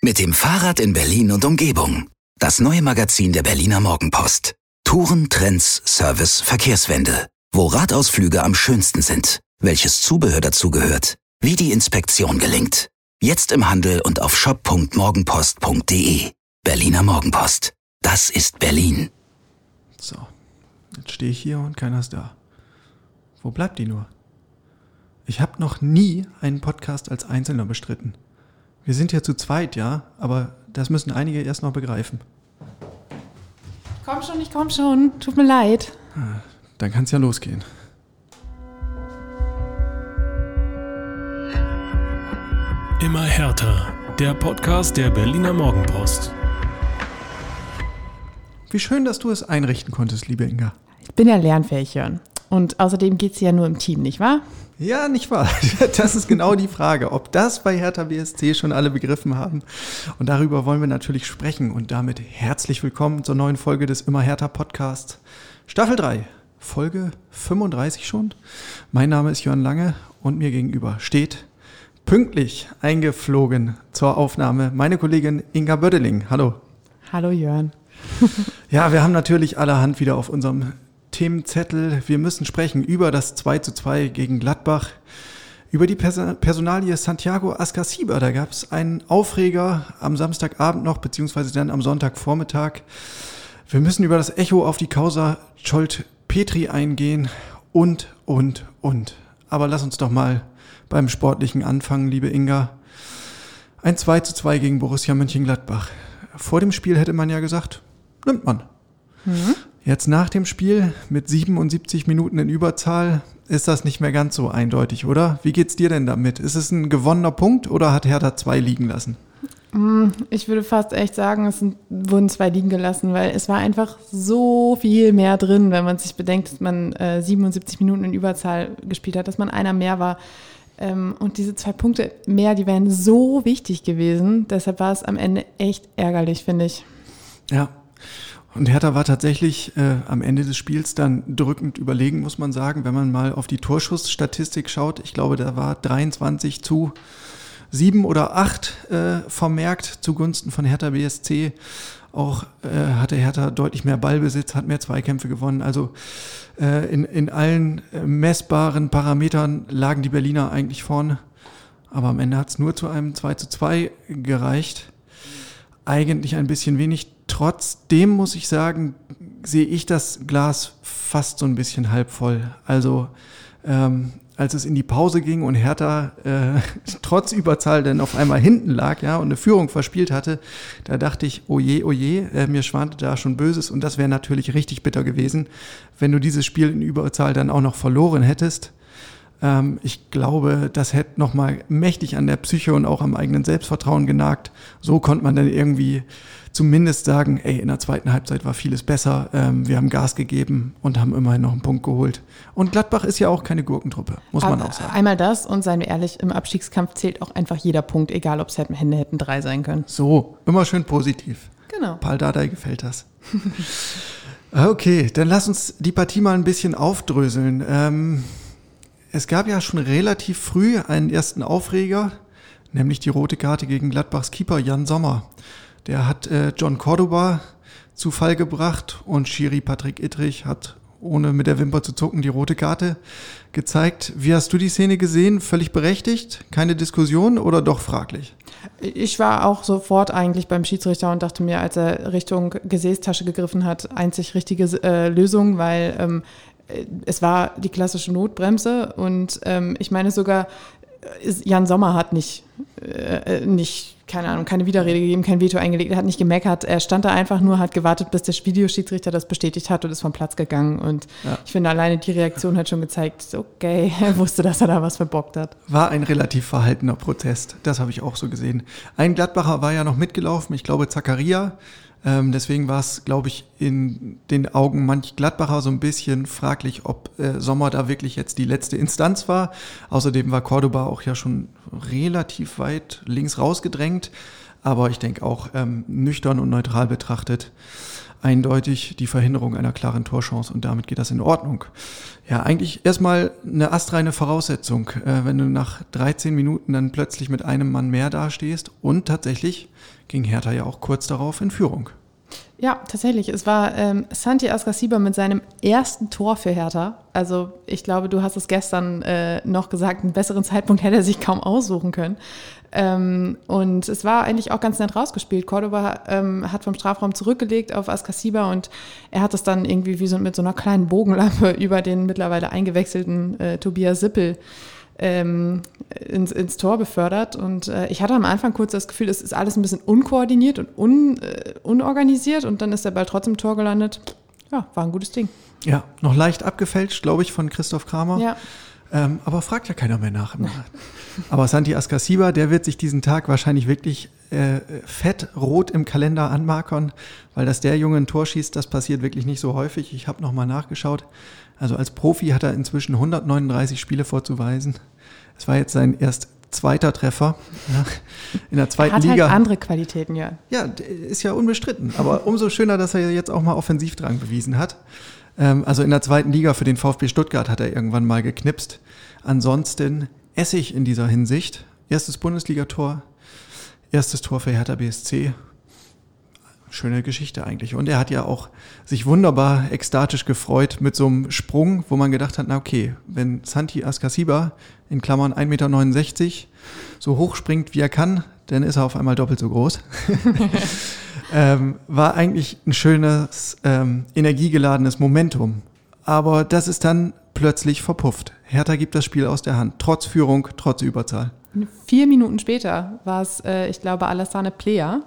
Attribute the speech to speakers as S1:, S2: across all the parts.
S1: Mit dem Fahrrad in Berlin und Umgebung. Das neue Magazin der Berliner Morgenpost. Touren, Trends, Service, Verkehrswende. Wo Radausflüge am schönsten sind. Welches Zubehör dazugehört. Wie die Inspektion gelingt. Jetzt im Handel und auf shop.morgenpost.de. Berliner Morgenpost. Das ist Berlin.
S2: So, jetzt stehe ich hier und keiner ist da. Wo bleibt die nur? Ich habe noch nie einen Podcast als Einzelner bestritten. Wir sind ja zu zweit, ja, aber das müssen einige erst noch begreifen.
S3: Komm schon, ich komm schon. Tut mir leid.
S2: Dann kann es ja losgehen.
S4: Immer härter. Der Podcast der Berliner Morgenpost.
S2: Wie schön, dass du es einrichten konntest, liebe Inga.
S3: Ich bin ja lernfähig, Jörn. Und außerdem geht's ja nur im Team, nicht wahr?
S2: Ja, nicht wahr? Das ist genau die Frage, ob das bei Hertha BSC schon alle begriffen haben. Und darüber wollen wir natürlich sprechen. Und damit herzlich willkommen zur neuen Folge des Immer Hertha Podcasts. Staffel 3, Folge 35 schon. Mein Name ist Jörn Lange und mir gegenüber steht pünktlich eingeflogen zur Aufnahme meine Kollegin Inga Bödeling. Hallo.
S3: Hallo, Jörn.
S2: Ja, wir haben natürlich allerhand wieder auf unserem Themenzettel. Wir müssen sprechen über das 2 zu 2 gegen Gladbach, über die Person Personalie Santiago Ascasiba. Da gab es einen Aufreger am Samstagabend noch, beziehungsweise dann am Sonntagvormittag. Wir müssen über das Echo auf die Causa Scholt Petri eingehen und, und, und. Aber lass uns doch mal beim Sportlichen anfangen, liebe Inga. Ein 2 zu 2 gegen Borussia Mönchengladbach. Vor dem Spiel hätte man ja gesagt, nimmt man. Mhm. Jetzt nach dem Spiel mit 77 Minuten in Überzahl ist das nicht mehr ganz so eindeutig, oder? Wie geht's dir denn damit? Ist es ein gewonnener Punkt oder hat Hertha zwei liegen lassen?
S3: Mm, ich würde fast echt sagen, es wurden zwei liegen gelassen, weil es war einfach so viel mehr drin, wenn man sich bedenkt, dass man äh, 77 Minuten in Überzahl gespielt hat, dass man einer mehr war. Ähm, und diese zwei Punkte mehr, die wären so wichtig gewesen. Deshalb war es am Ende echt ärgerlich, finde ich.
S2: Ja, und Hertha war tatsächlich äh, am Ende des Spiels dann drückend überlegen, muss man sagen, wenn man mal auf die Torschussstatistik schaut. Ich glaube, da war 23 zu 7 oder 8 äh, vermerkt zugunsten von Hertha BSC. Auch äh, hatte Hertha deutlich mehr Ballbesitz, hat mehr Zweikämpfe gewonnen. Also äh, in, in allen äh, messbaren Parametern lagen die Berliner eigentlich vorne. Aber am Ende hat es nur zu einem 2 zu 2 gereicht. Eigentlich ein bisschen wenig Trotzdem muss ich sagen, sehe ich das Glas fast so ein bisschen halb voll. Also ähm, als es in die Pause ging und Hertha äh, trotz Überzahl dann auf einmal hinten lag, ja, und eine Führung verspielt hatte, da dachte ich, oje, oje, äh, mir schwante da schon Böses und das wäre natürlich richtig bitter gewesen, wenn du dieses Spiel in Überzahl dann auch noch verloren hättest. Ähm, ich glaube, das hätte nochmal mächtig an der Psyche und auch am eigenen Selbstvertrauen genagt. So konnte man dann irgendwie zumindest sagen, ey, in der zweiten Halbzeit war vieles besser, ähm, wir haben Gas gegeben und haben immerhin noch einen Punkt geholt. Und Gladbach ist ja auch keine Gurkentruppe, muss man auch sagen.
S3: Einmal das und seien wir ehrlich, im Abstiegskampf zählt auch einfach jeder Punkt, egal ob es hätten, Hände hätten drei sein können.
S2: So, immer schön positiv.
S3: Genau.
S2: Paul Dardai gefällt das. okay, dann lass uns die Partie mal ein bisschen aufdröseln. Ähm, es gab ja schon relativ früh einen ersten Aufreger, nämlich die rote Karte gegen Gladbachs Keeper Jan Sommer. Der hat äh, John Cordoba zu Fall gebracht und Schiri Patrick Ittrich hat ohne mit der Wimper zu zucken die rote Karte gezeigt. Wie hast du die Szene gesehen? Völlig berechtigt? Keine Diskussion oder doch fraglich?
S3: Ich war auch sofort eigentlich beim Schiedsrichter und dachte mir, als er Richtung Gesäßtasche gegriffen hat, einzig richtige äh, Lösung, weil ähm, es war die klassische Notbremse und ähm, ich meine sogar, äh, Jan Sommer hat nicht, äh, nicht keine Ahnung, keine Widerrede gegeben, kein Veto eingelegt, er hat nicht gemeckert, er stand da einfach nur, hat gewartet, bis der Videoschiedsrichter das bestätigt hat und ist vom Platz gegangen. Und ja. ich finde, alleine die Reaktion hat schon gezeigt, okay, er wusste, dass er da was verbockt hat.
S2: War ein relativ verhaltener Protest, das habe ich auch so gesehen. Ein Gladbacher war ja noch mitgelaufen, ich glaube Zacharia, ähm, deswegen war es, glaube ich, in den Augen manch Gladbacher so ein bisschen fraglich, ob äh, Sommer da wirklich jetzt die letzte Instanz war. Außerdem war Cordoba auch ja schon relativ weit links rausgedrängt. Aber ich denke auch ähm, nüchtern und neutral betrachtet eindeutig die Verhinderung einer klaren Torchance und damit geht das in Ordnung. Ja, eigentlich erstmal eine astreine Voraussetzung, äh, wenn du nach 13 Minuten dann plötzlich mit einem Mann mehr dastehst und tatsächlich ging Hertha ja auch kurz darauf in Führung.
S3: Ja, tatsächlich. Es war ähm, Santi Ascasiba mit seinem ersten Tor für Hertha. Also ich glaube, du hast es gestern äh, noch gesagt, einen besseren Zeitpunkt hätte er sich kaum aussuchen können. Ähm, und es war eigentlich auch ganz nett rausgespielt. Cordoba ähm, hat vom Strafraum zurückgelegt auf Ascasiba und er hat es dann irgendwie wie so mit so einer kleinen Bogenlampe über den mittlerweile eingewechselten äh, Tobias Sippel ähm, ins, ins Tor befördert. Und äh, ich hatte am Anfang kurz das Gefühl, es ist alles ein bisschen unkoordiniert und un, äh, unorganisiert und dann ist der Ball trotzdem im Tor gelandet. Ja, war ein gutes Ding.
S2: Ja, noch leicht abgefälscht, glaube ich, von Christoph Kramer.
S3: Ja.
S2: Ähm, aber fragt ja keiner mehr nach. aber Santi Ascasiba, der wird sich diesen Tag wahrscheinlich wirklich äh, fett rot im Kalender anmarkern, weil dass der Junge ein Tor schießt, das passiert wirklich nicht so häufig. Ich habe nochmal nachgeschaut. Also als Profi hat er inzwischen 139 Spiele vorzuweisen. Es war jetzt sein erst zweiter Treffer in der zweiten
S3: er hat
S2: Liga.
S3: Halt andere Qualitäten, ja.
S2: Ja, ist ja unbestritten. Aber umso schöner, dass er jetzt auch mal Offensivdrang bewiesen hat. Ähm, also in der zweiten Liga für den VfB Stuttgart hat er irgendwann mal geknipst. Ansonsten Essig in dieser Hinsicht. Erstes Bundesligator, erstes Tor für Hertha BSC schöne Geschichte eigentlich. Und er hat ja auch sich wunderbar ekstatisch gefreut mit so einem Sprung, wo man gedacht hat, na okay, wenn Santi Ascasiba in Klammern 1,69 Meter so hoch springt, wie er kann, dann ist er auf einmal doppelt so groß. ähm, war eigentlich ein schönes, ähm, energiegeladenes Momentum. Aber das ist dann plötzlich verpufft. Hertha gibt das Spiel aus der Hand, trotz Führung, trotz Überzahl.
S3: Vier Minuten später war es, äh, ich glaube, Alassane Plea,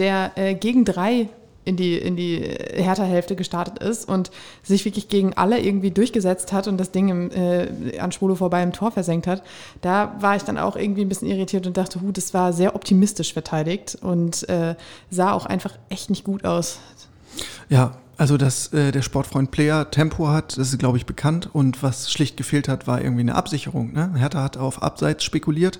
S3: der äh, gegen drei in die, in die Hertha-Hälfte gestartet ist und sich wirklich gegen alle irgendwie durchgesetzt hat und das Ding im, äh, an Schwolo vorbei im Tor versenkt hat, da war ich dann auch irgendwie ein bisschen irritiert und dachte, hu, das war sehr optimistisch verteidigt und äh, sah auch einfach echt nicht gut aus.
S2: Ja, also dass äh, der Sportfreund Player Tempo hat, das ist, glaube ich, bekannt und was schlicht gefehlt hat, war irgendwie eine Absicherung. Ne? Hertha hat auf Abseits spekuliert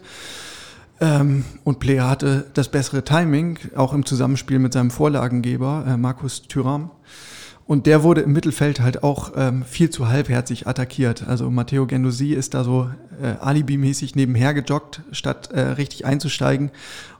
S2: ähm, und Player hatte das bessere Timing, auch im Zusammenspiel mit seinem Vorlagengeber, äh, Markus Thüram. Und der wurde im Mittelfeld halt auch ähm, viel zu halbherzig attackiert. Also Matteo Gendosi ist da so äh, alibimäßig nebenher gejoggt, statt äh, richtig einzusteigen.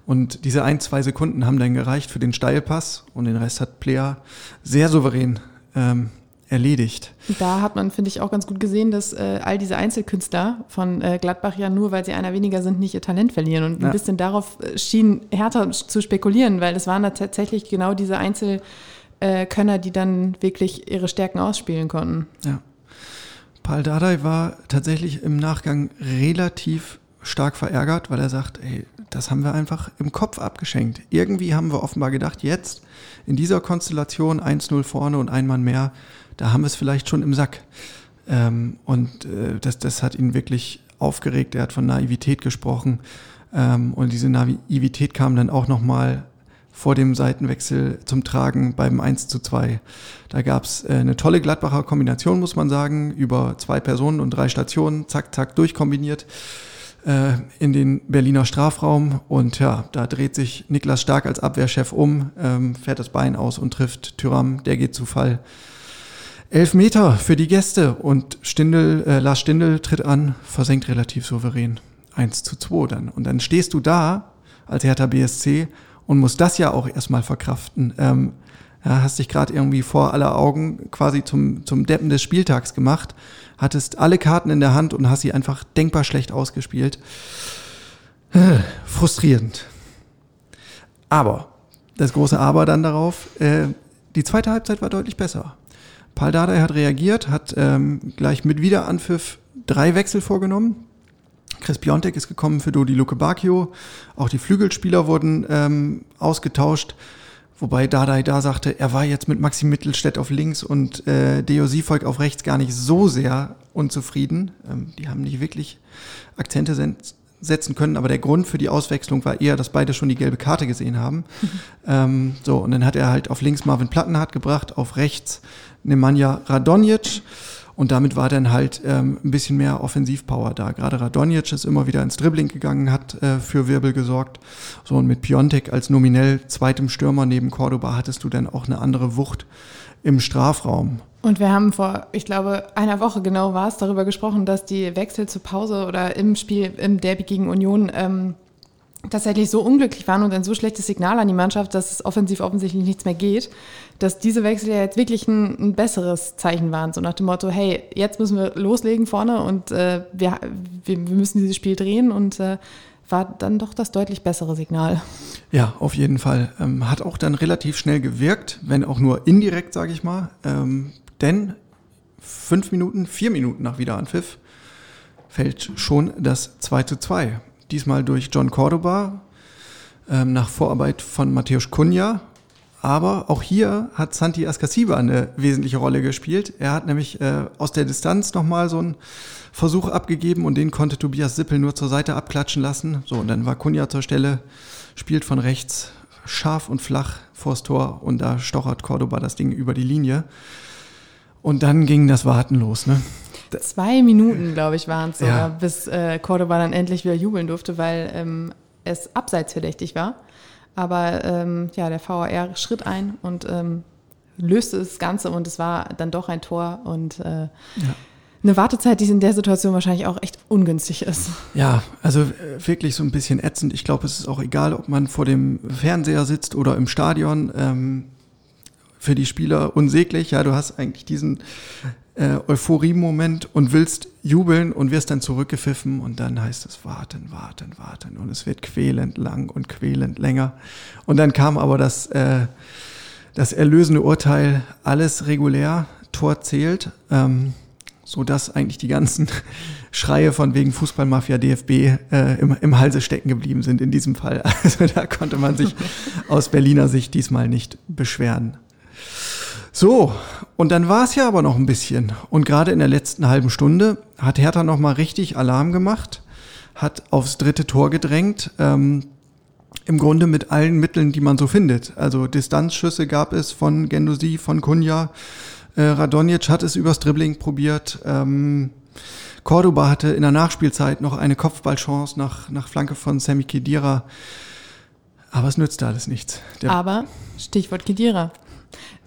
S2: Und diese ein, zwei Sekunden haben dann gereicht für den Steilpass und den Rest hat Player sehr souverän ähm, erledigt.
S3: Da hat man, finde ich, auch ganz gut gesehen, dass äh, all diese Einzelkünstler von äh, Gladbach ja nur, weil sie einer weniger sind, nicht ihr Talent verlieren. Und ja. ein bisschen darauf äh, schien härter zu spekulieren, weil es waren da tatsächlich genau diese Einzelkönner, die dann wirklich ihre Stärken ausspielen konnten.
S2: Ja. Paul Dardai war tatsächlich im Nachgang relativ stark verärgert, weil er sagt, ey, das haben wir einfach im Kopf abgeschenkt. Irgendwie haben wir offenbar gedacht, jetzt in dieser Konstellation 1-0 vorne und ein Mann mehr, da haben wir es vielleicht schon im Sack. Ähm, und äh, das, das hat ihn wirklich aufgeregt. Er hat von Naivität gesprochen. Ähm, und diese Naivität kam dann auch nochmal vor dem Seitenwechsel zum Tragen beim 1 zu 2. Da gab es äh, eine tolle Gladbacher Kombination, muss man sagen, über zwei Personen und drei Stationen, zack, zack, durchkombiniert äh, in den Berliner Strafraum. Und ja, da dreht sich Niklas Stark als Abwehrchef um, ähm, fährt das Bein aus und trifft Tyram, der geht zu Fall. Elf Meter für die Gäste und Stindel, äh, Lars Stindel tritt an, versenkt relativ souverän. 1 zu 2 dann. Und dann stehst du da als Hertha BSC und musst das ja auch erstmal verkraften. Ähm, ja, hast dich gerade irgendwie vor aller Augen quasi zum, zum Deppen des Spieltags gemacht, hattest alle Karten in der Hand und hast sie einfach denkbar schlecht ausgespielt. Frustrierend. Aber, das große Aber dann darauf, äh, die zweite Halbzeit war deutlich besser. Paul Dardai hat reagiert, hat ähm, gleich mit Wiederanpfiff drei Wechsel vorgenommen. Chris Piontek ist gekommen für Dodi Luke Bacchio. Auch die Flügelspieler wurden ähm, ausgetauscht. Wobei Dardai da sagte, er war jetzt mit Maxi Mittelstädt auf links und äh, Deo Siefolk auf rechts gar nicht so sehr unzufrieden. Ähm, die haben nicht wirklich Akzente setzen können, aber der Grund für die Auswechslung war eher, dass beide schon die gelbe Karte gesehen haben. ähm, so, und dann hat er halt auf links Marvin Plattenhardt gebracht, auf rechts Nemanja Radonjic Und damit war dann halt ähm, ein bisschen mehr Offensivpower da. Gerade Radonjic ist immer wieder ins Dribbling gegangen, hat äh, für Wirbel gesorgt. So, und mit Piontek als nominell zweitem Stürmer neben Cordoba hattest du dann auch eine andere Wucht im Strafraum.
S3: Und wir haben vor, ich glaube, einer Woche genau war es, darüber gesprochen, dass die Wechsel zur Pause oder im Spiel, im Derby gegen Union ähm, tatsächlich so unglücklich waren und ein so schlechtes Signal an die Mannschaft, dass es offensiv offensichtlich nichts mehr geht, dass diese Wechsel ja jetzt wirklich ein, ein besseres Zeichen waren. So nach dem Motto, hey, jetzt müssen wir loslegen vorne und äh, wir, wir, müssen dieses Spiel drehen und äh, war dann doch das deutlich bessere Signal.
S2: Ja, auf jeden Fall. Ähm, hat auch dann relativ schnell gewirkt, wenn auch nur indirekt, sage ich mal. Ähm, denn fünf Minuten, vier Minuten nach Wiederanpfiff fällt schon das 2 zu 2 diesmal durch John Cordoba ähm, nach Vorarbeit von Mateusz Kunja. Aber auch hier hat Santi Ascasiba eine wesentliche Rolle gespielt. Er hat nämlich äh, aus der Distanz nochmal so einen Versuch abgegeben und den konnte Tobias Sippel nur zur Seite abklatschen lassen. So, und dann war Kunja zur Stelle, spielt von rechts scharf und flach vors Tor und da stochert Cordoba das Ding über die Linie. Und dann ging das Warten los. Ne?
S3: Zwei Minuten, glaube ich, waren es sogar, ja. bis äh, Cordoba dann endlich wieder jubeln durfte, weil ähm, es abseitsverdächtig war. Aber ähm, ja, der VAR schritt ein und ähm, löste das Ganze und es war dann doch ein Tor und äh, ja. eine Wartezeit, die in der Situation wahrscheinlich auch echt ungünstig ist.
S2: Ja, also äh, wirklich so ein bisschen ätzend. Ich glaube, es ist auch egal, ob man vor dem Fernseher sitzt oder im Stadion. Ähm, für die Spieler unsäglich. Ja, du hast eigentlich diesen äh, Euphorie-Moment und willst jubeln und wirst dann zurückgepfiffen und dann heißt es warten, warten, warten und es wird quälend lang und quälend länger. Und dann kam aber das, äh, das erlösende Urteil, alles regulär, Tor zählt, ähm, so dass eigentlich die ganzen Schreie von wegen Fußballmafia DFB äh, im, im Halse stecken geblieben sind in diesem Fall. Also da konnte man sich aus Berliner Sicht diesmal nicht beschweren. So, und dann war es ja aber noch ein bisschen. Und gerade in der letzten halben Stunde hat Hertha noch mal richtig Alarm gemacht, hat aufs dritte Tor gedrängt. Ähm, Im Grunde mit allen Mitteln, die man so findet. Also Distanzschüsse gab es von Gendosi, von Kunja. Äh, Radonjic hat es übers Dribbling probiert. Ähm, Cordoba hatte in der Nachspielzeit noch eine Kopfballchance nach, nach Flanke von Sammy Kedira. Aber es nützte alles nichts.
S3: Der Aber Stichwort Kedira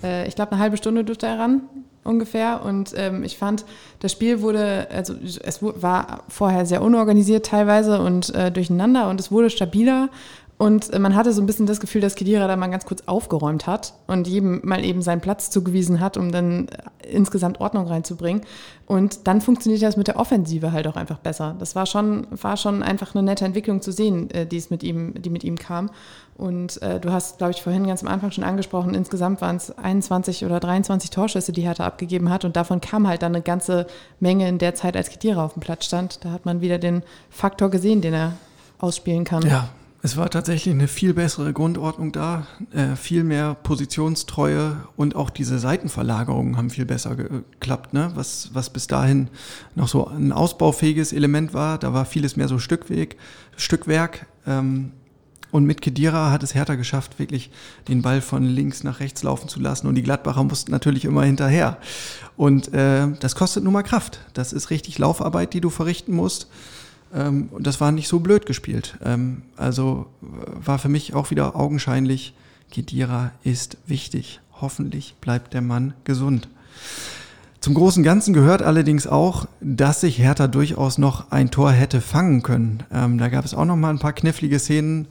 S3: äh, ich glaube, eine halbe Stunde dürfte er ran ungefähr. Und ähm, ich fand, das Spiel wurde, also es war vorher sehr unorganisiert teilweise und äh, durcheinander und es wurde stabiler. Und äh, man hatte so ein bisschen das Gefühl, dass Kedira da mal ganz kurz aufgeräumt hat und jedem mal eben seinen Platz zugewiesen hat, um dann äh, insgesamt Ordnung reinzubringen. Und dann funktioniert das mit der Offensive halt auch einfach besser. Das war schon, war schon einfach eine nette Entwicklung zu sehen, äh, die es mit ihm, die mit ihm kam. Und äh, du hast, glaube ich, vorhin ganz am Anfang schon angesprochen, insgesamt waren es 21 oder 23 Torschüsse, die Hertha abgegeben hat. Und davon kam halt dann eine ganze Menge in der Zeit, als Kedira auf dem Platz stand. Da hat man wieder den Faktor gesehen, den er ausspielen kann.
S2: Ja, es war tatsächlich eine viel bessere Grundordnung da, äh, viel mehr Positionstreue und auch diese Seitenverlagerungen haben viel besser geklappt, ne? was, was bis dahin noch so ein ausbaufähiges Element war. Da war vieles mehr so Stückweg, Stückwerk. Ähm, und mit Kedira hat es Hertha geschafft, wirklich den Ball von links nach rechts laufen zu lassen. Und die Gladbacher mussten natürlich immer hinterher. Und äh, das kostet nun mal Kraft. Das ist richtig Laufarbeit, die du verrichten musst. Ähm, und das war nicht so blöd gespielt. Ähm, also äh, war für mich auch wieder augenscheinlich, Kedira ist wichtig. Hoffentlich bleibt der Mann gesund. Zum großen Ganzen gehört allerdings auch, dass sich Hertha durchaus noch ein Tor hätte fangen können. Ähm, da gab es auch noch mal ein paar knifflige Szenen,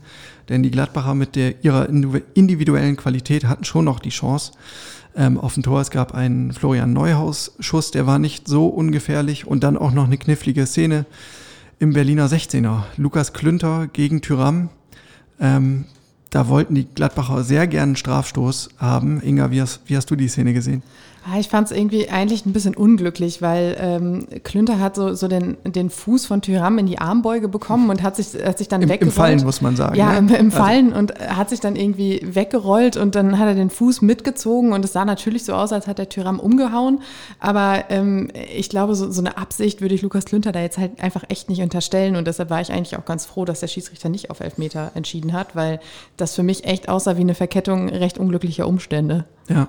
S2: denn die Gladbacher mit der, ihrer individuellen Qualität hatten schon noch die Chance ähm, auf ein Tor. Es gab einen Florian Neuhaus-Schuss, der war nicht so ungefährlich und dann auch noch eine knifflige Szene im Berliner 16er. Lukas Klünter gegen Tyram. Ähm, da wollten die Gladbacher sehr gerne einen Strafstoß haben. Inga, wie hast, wie hast du die Szene gesehen?
S3: Ah, ich fand es irgendwie eigentlich ein bisschen unglücklich, weil ähm, Klünter hat so, so den, den Fuß von Tyram in die Armbeuge bekommen und hat sich, hat sich dann
S2: Im,
S3: weggerollt.
S2: Im Fallen, muss man sagen.
S3: Ja, ne? im, im also Fallen also. und hat sich dann irgendwie weggerollt und dann hat er den Fuß mitgezogen und es sah natürlich so aus, als hat der Tyram umgehauen. Aber ähm, ich glaube, so, so eine Absicht würde ich Lukas Klünter da jetzt halt einfach echt nicht unterstellen und deshalb war ich eigentlich auch ganz froh, dass der Schiedsrichter nicht auf Elfmeter entschieden hat, weil das für mich echt aussah wie eine Verkettung recht unglücklicher Umstände.
S2: Ja.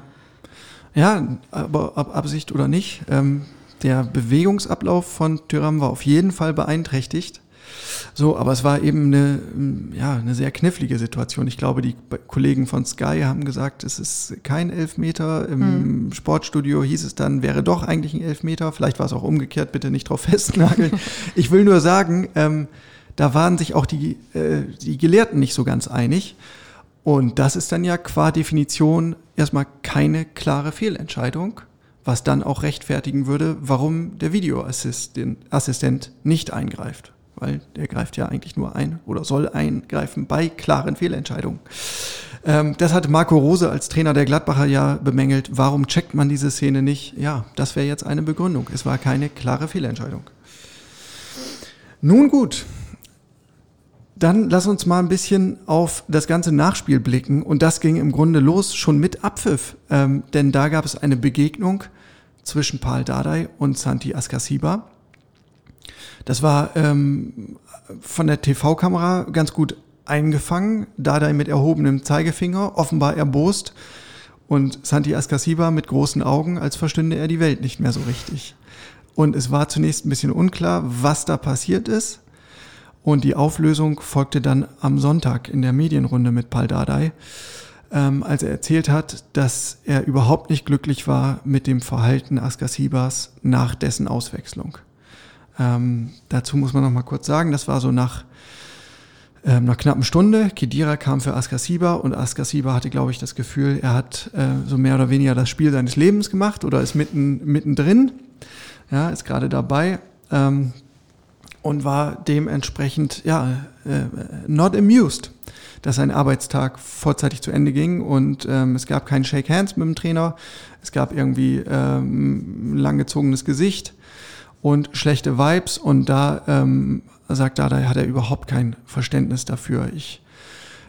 S2: Ja, aber ob Absicht oder nicht, ähm, der Bewegungsablauf von Tyram war auf jeden Fall beeinträchtigt. So, aber es war eben eine, ja, eine sehr knifflige Situation. Ich glaube, die Kollegen von Sky haben gesagt, es ist kein Elfmeter. Im hm. Sportstudio hieß es dann, wäre doch eigentlich ein Elfmeter. Vielleicht war es auch umgekehrt, bitte nicht drauf festnageln. ich will nur sagen, ähm, da waren sich auch die, äh, die Gelehrten nicht so ganz einig. Und das ist dann ja qua Definition erstmal keine klare Fehlentscheidung, was dann auch rechtfertigen würde, warum der Videoassistent nicht eingreift weil der greift ja eigentlich nur ein oder soll eingreifen bei klaren Fehlentscheidungen. Ähm, das hat Marco Rose als Trainer der Gladbacher ja bemängelt. Warum checkt man diese Szene nicht? Ja, das wäre jetzt eine Begründung. Es war keine klare Fehlentscheidung. Nun gut, dann lass uns mal ein bisschen auf das ganze Nachspiel blicken. Und das ging im Grunde los schon mit Abpfiff. Ähm, denn da gab es eine Begegnung zwischen Paul Dardai und Santi Askasiba. Das war ähm, von der TV-Kamera ganz gut eingefangen, Dardai mit erhobenem Zeigefinger, offenbar erbost und Santi Askasiba mit großen Augen, als verstünde er die Welt nicht mehr so richtig. Und es war zunächst ein bisschen unklar, was da passiert ist. Und die Auflösung folgte dann am Sonntag in der Medienrunde mit Paul Dardai, ähm, als er erzählt hat, dass er überhaupt nicht glücklich war mit dem Verhalten Askasibas nach dessen Auswechslung. Ähm, dazu muss man noch mal kurz sagen, das war so nach ähm, einer knappen Stunde. Kedira kam für Askasiba und Askasiba hatte, glaube ich, das Gefühl, er hat äh, so mehr oder weniger das Spiel seines Lebens gemacht oder ist mitten mittendrin, ja, ist gerade dabei ähm, und war dementsprechend ja äh, not amused, dass sein Arbeitstag vorzeitig zu Ende ging. Und ähm, es gab kein Shake Hands mit dem Trainer, es gab irgendwie ähm, langgezogenes Gesicht und schlechte Vibes. Und da ähm, sagt da, da hat er überhaupt kein Verständnis dafür. Ich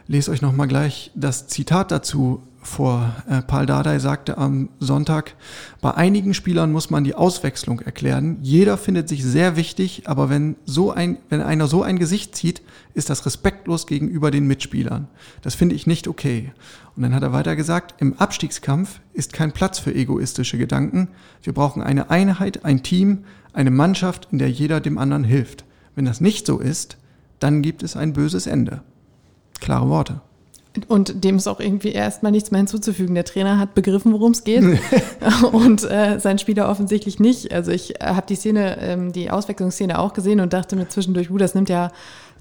S2: lese euch nochmal gleich das Zitat dazu vor. Äh, Paul Dardai sagte am Sonntag, bei einigen Spielern muss man die Auswechslung erklären. Jeder findet sich sehr wichtig, aber wenn so ein, wenn einer so ein Gesicht zieht, ist das respektlos gegenüber den Mitspielern. Das finde ich nicht okay. Und dann hat er weiter gesagt, im Abstiegskampf ist kein Platz für egoistische Gedanken. Wir brauchen eine Einheit, ein Team, eine Mannschaft, in der jeder dem anderen hilft. Wenn das nicht so ist, dann gibt es ein böses Ende. Klare Worte.
S3: Und dem ist auch irgendwie erstmal nichts mehr hinzuzufügen. Der Trainer hat begriffen, worum es geht und äh, sein Spieler offensichtlich nicht. Also ich äh, habe die Szene, ähm, die Auswechslungsszene auch gesehen und dachte mir zwischendurch, uh, das nimmt ja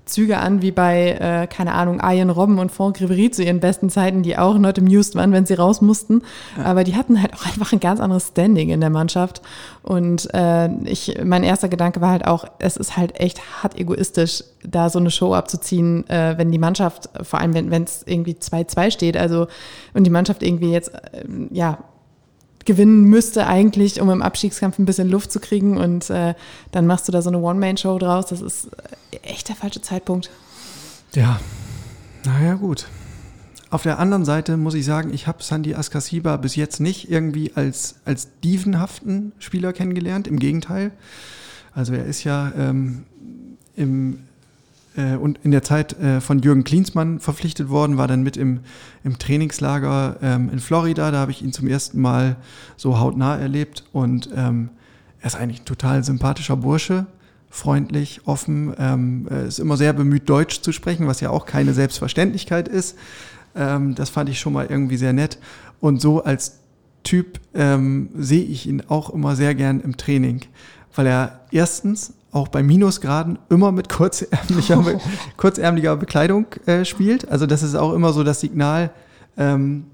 S3: Züge an wie bei, äh, keine Ahnung, Arjen Robben und Franck Ribéry zu ihren besten Zeiten, die auch not amused waren, wenn sie raus mussten. Ja. Aber die hatten halt auch einfach ein ganz anderes Standing in der Mannschaft. Und äh, ich, mein erster Gedanke war halt auch, es ist halt echt hart egoistisch, da so eine Show abzuziehen, äh, wenn die Mannschaft, vor allem wenn es irgendwie 2-2 steht, also und die Mannschaft irgendwie jetzt, äh, ja, gewinnen müsste eigentlich, um im Abstiegskampf ein bisschen Luft zu kriegen. Und äh, dann machst du da so eine One-Man-Show draus. Das ist echt der falsche Zeitpunkt.
S2: Ja, naja gut. Auf der anderen Seite muss ich sagen, ich habe Sandy Askasiba bis jetzt nicht irgendwie als, als dievenhaften Spieler kennengelernt. Im Gegenteil. Also er ist ja ähm, im äh, und in der Zeit äh, von Jürgen Klinsmann verpflichtet worden, war dann mit im, im Trainingslager ähm, in Florida. Da habe ich ihn zum ersten Mal so hautnah erlebt und ähm, er ist eigentlich ein total sympathischer Bursche, freundlich, offen, ähm, ist immer sehr bemüht, Deutsch zu sprechen, was ja auch keine Selbstverständlichkeit ist. Ähm, das fand ich schon mal irgendwie sehr nett. Und so als Typ ähm, sehe ich ihn auch immer sehr gern im Training, weil er erstens auch bei Minusgraden immer mit kurzärmlicher, oh. kurzärmlicher Bekleidung äh, spielt. Also das ist auch immer so das Signal, ähm,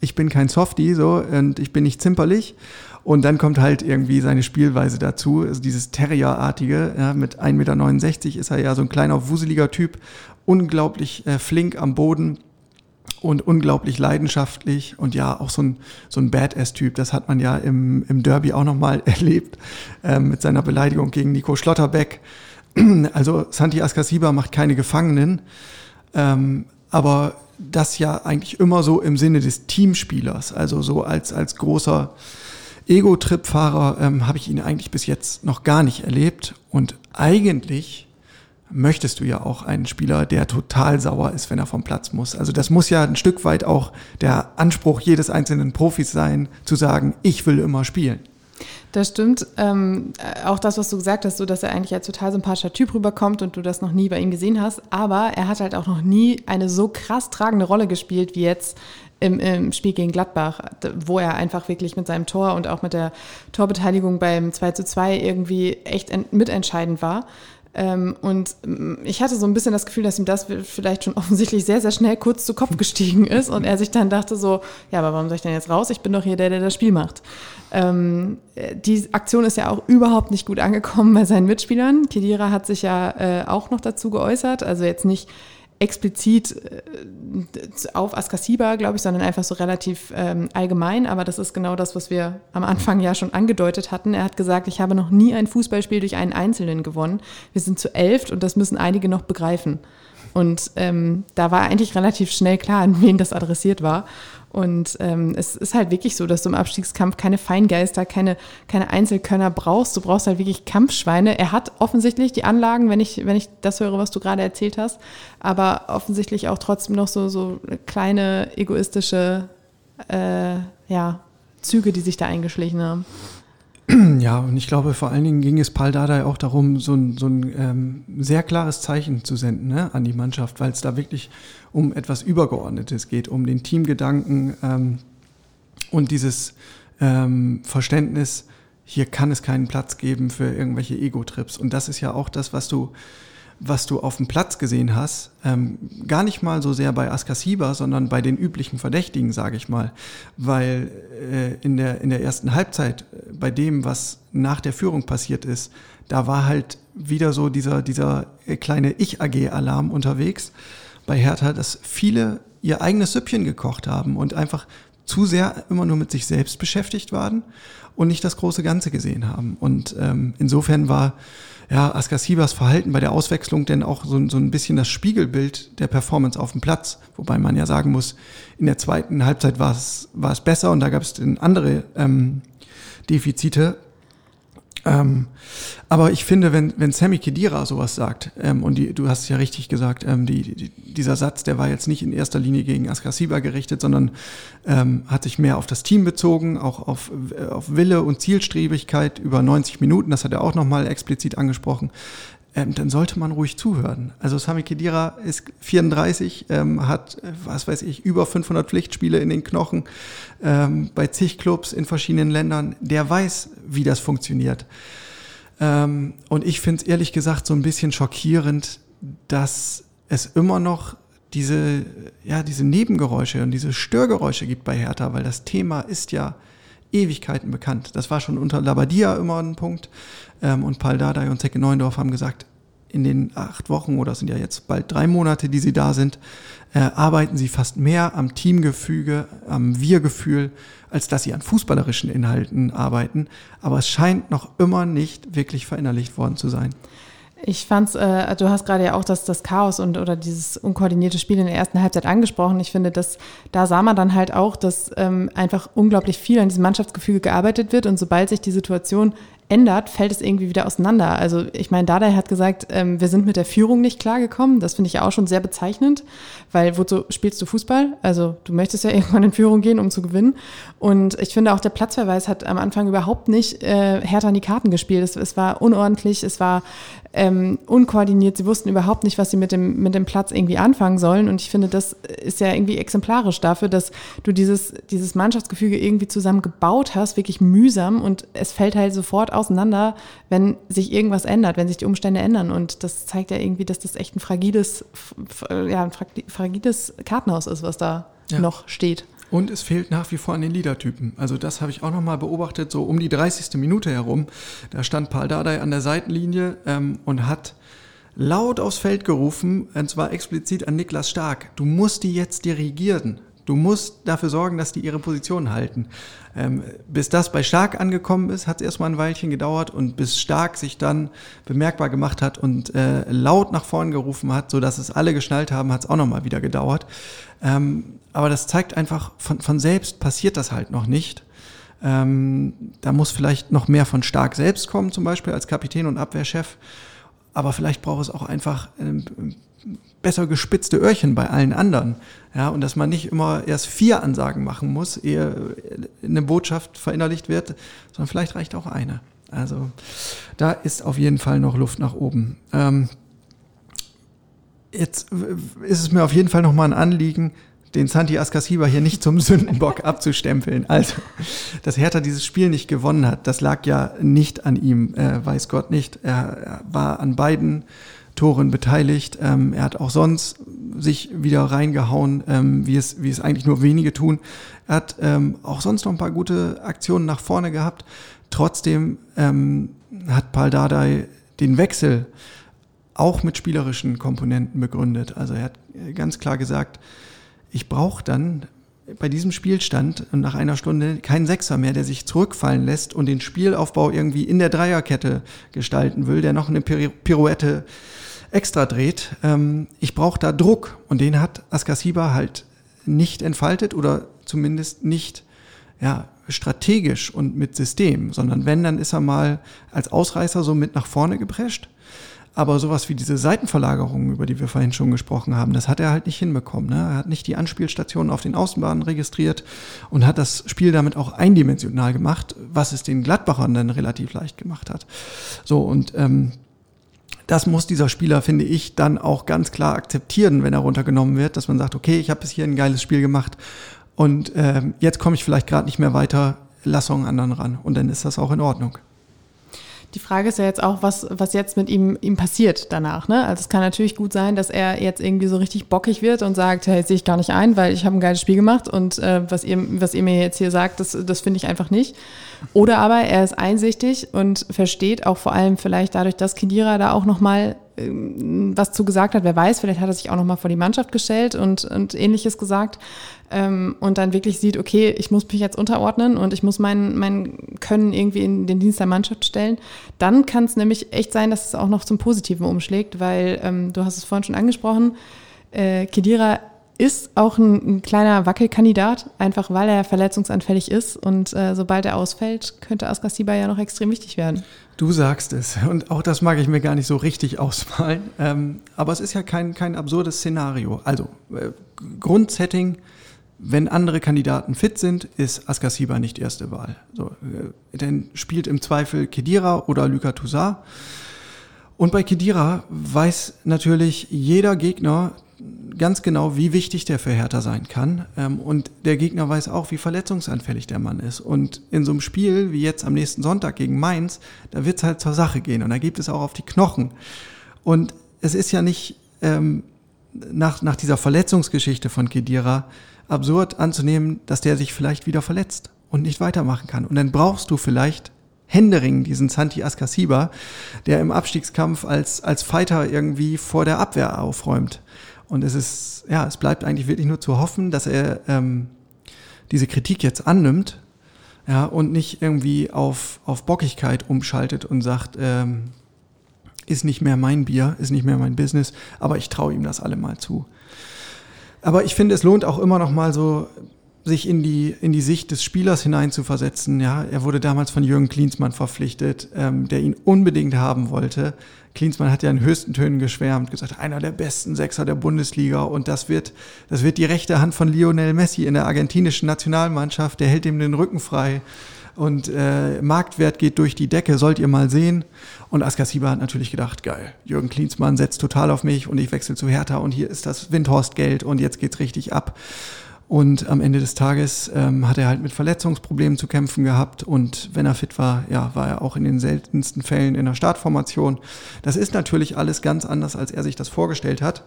S2: ich bin kein Softie so und ich bin nicht zimperlich. Und dann kommt halt irgendwie seine Spielweise dazu, also dieses Terrierartige, ja, mit 1,69 Meter ist er ja so ein kleiner, wuseliger Typ, unglaublich äh, flink am Boden und unglaublich leidenschaftlich und ja auch so ein, so ein Badass-Typ. Das hat man ja im, im Derby auch nochmal erlebt äh, mit seiner Beleidigung gegen Nico Schlotterbeck. Also Santi Askasiba macht keine Gefangenen, ähm, aber das ja eigentlich immer so im Sinne des Teamspielers, also so als, als großer Ego-Trip-Fahrer ähm, habe ich ihn eigentlich bis jetzt noch gar nicht erlebt und eigentlich möchtest du ja auch einen Spieler, der total sauer ist, wenn er vom Platz muss. Also das muss ja ein Stück weit auch der Anspruch jedes einzelnen Profis sein, zu sagen, ich will immer spielen.
S3: Das stimmt. Ähm, auch das, was du gesagt hast, so dass er eigentlich als total sympathischer Typ rüberkommt und du das noch nie bei ihm gesehen hast. Aber er hat halt auch noch nie eine so krass tragende Rolle gespielt wie jetzt im, im, Spiel gegen Gladbach, wo er einfach wirklich mit seinem Tor und auch mit der Torbeteiligung beim 2 zu 2 irgendwie echt mitentscheidend war. Ähm, und mm, ich hatte so ein bisschen das Gefühl, dass ihm das vielleicht schon offensichtlich sehr, sehr schnell kurz zu Kopf gestiegen ist und er sich dann dachte so, ja, aber warum soll ich denn jetzt raus? Ich bin doch hier der, der das Spiel macht. Ähm, die Aktion ist ja auch überhaupt nicht gut angekommen bei seinen Mitspielern. Kedira hat sich ja äh, auch noch dazu geäußert, also jetzt nicht explizit äh, auf Askasiba, glaube ich, sondern einfach so relativ ähm, allgemein. Aber das ist genau das, was wir am Anfang ja schon angedeutet hatten. Er hat gesagt, ich habe noch nie ein Fußballspiel durch einen Einzelnen gewonnen. Wir sind zu elf und das müssen einige noch begreifen. Und ähm, da war eigentlich relativ schnell klar, an wen das adressiert war. Und ähm, es ist halt wirklich so, dass du im Abstiegskampf keine Feingeister, keine, keine Einzelkönner brauchst. Du brauchst halt wirklich Kampfschweine. Er hat offensichtlich die Anlagen, wenn ich, wenn ich das höre, was du gerade erzählt hast, aber offensichtlich auch trotzdem noch so, so kleine egoistische äh, ja, Züge, die sich da eingeschlichen haben.
S2: Ja, und ich glaube, vor allen Dingen ging es Paul Dardai auch darum, so ein, so ein ähm, sehr klares Zeichen zu senden ne, an die Mannschaft, weil es da wirklich um etwas Übergeordnetes geht, um den Teamgedanken ähm, und dieses ähm, Verständnis, hier kann es keinen Platz geben für irgendwelche Ego-Trips. Und das ist ja auch das, was du was du auf dem Platz gesehen hast, ähm, gar nicht mal so sehr bei Askasiba, sondern bei den üblichen Verdächtigen, sage ich mal. Weil äh, in, der, in der ersten Halbzeit, äh, bei dem, was nach der Führung passiert ist, da war halt wieder so dieser, dieser äh, kleine Ich-AG-Alarm unterwegs bei Hertha, dass viele ihr eigenes Süppchen gekocht haben und einfach zu sehr immer nur mit sich selbst beschäftigt waren und nicht das große Ganze gesehen haben. Und ähm, insofern war ja, Askasibas Verhalten bei der Auswechslung denn auch so, so ein bisschen das Spiegelbild der Performance auf dem Platz. Wobei man ja sagen muss, in der zweiten Halbzeit war es, war es besser und da gab es andere ähm, Defizite. Ähm, aber ich finde, wenn, wenn Sammy Kedira sowas sagt, ähm, und die, du hast es ja richtig gesagt, ähm, die, die, dieser Satz, der war jetzt nicht in erster Linie gegen Askasiba gerichtet, sondern ähm, hat sich mehr auf das Team bezogen, auch auf, äh, auf Wille und Zielstrebigkeit über 90 Minuten, das hat er auch nochmal explizit angesprochen ähm, dann sollte man ruhig zuhören. Also Sami Khedira ist 34, ähm, hat, was weiß ich, über 500 Pflichtspiele in den Knochen ähm, bei zig Clubs in verschiedenen Ländern. Der weiß, wie das funktioniert. Ähm, und ich finde es ehrlich gesagt so ein bisschen schockierend, dass es immer noch diese, ja, diese Nebengeräusche und diese Störgeräusche gibt bei Hertha, weil das Thema ist ja Ewigkeiten bekannt. Das war schon unter Labadia immer ein Punkt. Ähm, und Paul Dardai und Zecke Neuendorf haben gesagt, in den acht Wochen oder es sind ja jetzt bald drei Monate, die sie da sind, äh, arbeiten sie fast mehr am Teamgefüge, am Wir-Gefühl, als dass sie an fußballerischen Inhalten arbeiten. Aber es scheint noch immer nicht wirklich verinnerlicht worden zu sein.
S3: Ich fand's, äh, du hast gerade ja auch das, das Chaos und oder dieses unkoordinierte Spiel in der ersten Halbzeit angesprochen. Ich finde, dass da sah man dann halt auch, dass ähm, einfach unglaublich viel an diesem Mannschaftsgefüge gearbeitet wird und sobald sich die Situation ändert, fällt es irgendwie wieder auseinander. Also ich meine, Dada hat gesagt, ähm, wir sind mit der Führung nicht klargekommen. Das finde ich auch schon sehr bezeichnend, weil wozu spielst du Fußball? Also du möchtest ja irgendwann in Führung gehen, um zu gewinnen. Und ich finde auch der Platzverweis hat am Anfang überhaupt nicht äh, härter an die Karten gespielt. Es, es war unordentlich, es war ähm, unkoordiniert. Sie wussten überhaupt nicht, was sie mit dem, mit dem Platz irgendwie anfangen sollen. Und ich finde, das ist ja irgendwie exemplarisch dafür, dass du dieses, dieses Mannschaftsgefüge irgendwie zusammen gebaut hast, wirklich mühsam. Und es fällt halt sofort auseinander, wenn sich irgendwas ändert, wenn sich die Umstände ändern. Und das zeigt ja irgendwie, dass das echt ein fragiles, ja, ein fragiles Kartenhaus ist, was da ja. noch steht.
S2: Und es fehlt nach wie vor an den Leadertypen. Also das habe ich auch nochmal beobachtet, so um die 30. Minute herum. Da stand Paul Dardai an der Seitenlinie ähm, und hat laut aufs Feld gerufen, und zwar explizit an Niklas Stark, du musst die jetzt dirigieren. Du musst dafür sorgen, dass die ihre Position halten. Ähm, bis das bei Stark angekommen ist, hat es erstmal ein Weilchen gedauert und bis Stark sich dann bemerkbar gemacht hat und äh, laut nach vorn gerufen hat, so dass es alle geschnallt haben, hat es auch nochmal wieder gedauert. Ähm, aber das zeigt einfach, von, von selbst passiert das halt noch nicht. Ähm, da muss vielleicht noch mehr von Stark selbst kommen, zum Beispiel als Kapitän und Abwehrchef. aber vielleicht braucht es auch einfach ähm, besser gespitzte Öhrchen bei allen anderen. Ja, und dass man nicht immer erst vier Ansagen machen muss, ehe eine Botschaft verinnerlicht wird, sondern vielleicht reicht auch eine. Also da ist auf jeden Fall noch Luft nach oben. Ähm, jetzt ist es mir auf jeden Fall nochmal ein Anliegen, den Santi Askasiba hier nicht zum Sündenbock abzustempeln. Also, dass Hertha dieses Spiel nicht gewonnen hat, das lag ja nicht an ihm, äh, weiß Gott nicht. Er, er war an beiden Toren beteiligt. Ähm, er hat auch sonst sich wieder reingehauen, ähm, wie, es, wie es eigentlich nur wenige tun. Er hat ähm, auch sonst noch ein paar gute Aktionen nach vorne gehabt. Trotzdem ähm, hat Paul Dardai den Wechsel auch mit spielerischen Komponenten begründet. Also er hat ganz klar gesagt, ich brauche dann bei diesem Spielstand und nach einer Stunde keinen Sechser mehr, der sich zurückfallen lässt und den Spielaufbau irgendwie in der Dreierkette gestalten will, der noch eine Pirouette extra dreht. Ähm, ich brauche da Druck und den hat Askasiba halt nicht entfaltet oder zumindest nicht ja, strategisch und mit System, sondern wenn, dann ist er mal als Ausreißer so mit nach vorne geprescht aber sowas wie diese Seitenverlagerungen, über die wir vorhin schon gesprochen haben, das hat er halt nicht hinbekommen. Ne? Er hat nicht die Anspielstationen auf den Außenbahnen registriert und hat das Spiel damit auch eindimensional gemacht, was es den Gladbachern dann relativ leicht gemacht hat. So, und ähm, das muss dieser Spieler, finde ich, dann auch ganz klar akzeptieren, wenn er runtergenommen wird, dass man sagt, okay, ich habe bis hier ein geiles Spiel gemacht und ähm, jetzt komme ich vielleicht gerade nicht mehr weiter, lass auch einen anderen ran. Und dann ist das auch in Ordnung.
S3: Die Frage ist ja jetzt auch, was, was jetzt mit ihm, ihm passiert danach. Ne? Also es kann natürlich gut sein, dass er jetzt irgendwie so richtig bockig wird und sagt, hey, sehe ich gar nicht ein, weil ich habe ein geiles Spiel gemacht und äh, was, ihr, was ihr mir jetzt hier sagt, das, das finde ich einfach nicht. Oder aber er ist einsichtig und versteht auch vor allem vielleicht dadurch, dass Kedira da auch nochmal was zu gesagt hat, wer weiß, vielleicht hat er sich auch nochmal vor die Mannschaft gestellt und, und ähnliches gesagt ähm, und dann wirklich sieht, okay, ich muss mich jetzt unterordnen und ich muss mein, mein Können irgendwie in den Dienst der Mannschaft stellen, dann kann es nämlich echt sein, dass es auch noch zum Positiven umschlägt, weil ähm, du hast es vorhin schon angesprochen, äh, Kedira ist auch ein, ein, kleiner Wackelkandidat, einfach weil er verletzungsanfällig ist. Und äh, sobald er ausfällt, könnte Askasiba ja noch extrem wichtig werden.
S2: Du sagst es. Und auch das mag ich mir gar nicht so richtig ausmalen. Ähm, aber es ist ja kein, kein absurdes Szenario. Also, äh, Grundsetting, wenn andere Kandidaten fit sind, ist Askasiba nicht erste Wahl. So, äh, denn spielt im Zweifel Kedira oder Luka Toussaint. Und bei Kedira weiß natürlich jeder Gegner ganz genau, wie wichtig der für Hertha sein kann. Ähm, und der Gegner weiß auch, wie verletzungsanfällig der Mann ist. Und in so einem Spiel wie jetzt am nächsten Sonntag gegen Mainz, da wird es halt zur Sache gehen. Und da gibt es auch auf die Knochen. Und es ist ja nicht ähm, nach, nach dieser Verletzungsgeschichte von Kedira absurd anzunehmen, dass der sich vielleicht wieder verletzt und nicht weitermachen kann. Und dann brauchst du vielleicht Händering, diesen Santi Askasiba, der im Abstiegskampf als, als Fighter irgendwie vor der Abwehr aufräumt. Und es ist, ja, es bleibt eigentlich wirklich nur zu hoffen, dass er ähm, diese Kritik jetzt annimmt, ja, und nicht irgendwie auf, auf Bockigkeit umschaltet und sagt, ähm, ist nicht mehr mein Bier, ist nicht mehr mein Business, aber ich traue ihm das alle mal zu. Aber ich finde, es lohnt auch immer noch mal so, sich in die, in die Sicht des Spielers hineinzuversetzen. Ja, er wurde damals von Jürgen Klinsmann verpflichtet, ähm, der ihn unbedingt haben wollte. Klinsmann hat ja in höchsten Tönen geschwärmt, gesagt, einer der besten Sechser der Bundesliga und das wird, das wird die rechte Hand von Lionel Messi in der argentinischen Nationalmannschaft, der hält ihm den Rücken frei und äh, Marktwert geht durch die Decke, sollt ihr mal sehen. Und Askasiba hat natürlich gedacht, geil, Jürgen Klinsmann setzt total auf mich und ich wechsle zu Hertha und hier ist das Windhorst-Geld und jetzt geht's richtig ab. Und am Ende des Tages ähm, hat er halt mit Verletzungsproblemen zu kämpfen gehabt. Und wenn er fit war, ja, war er auch in den seltensten Fällen in der Startformation. Das ist natürlich alles ganz anders, als er sich das vorgestellt hat.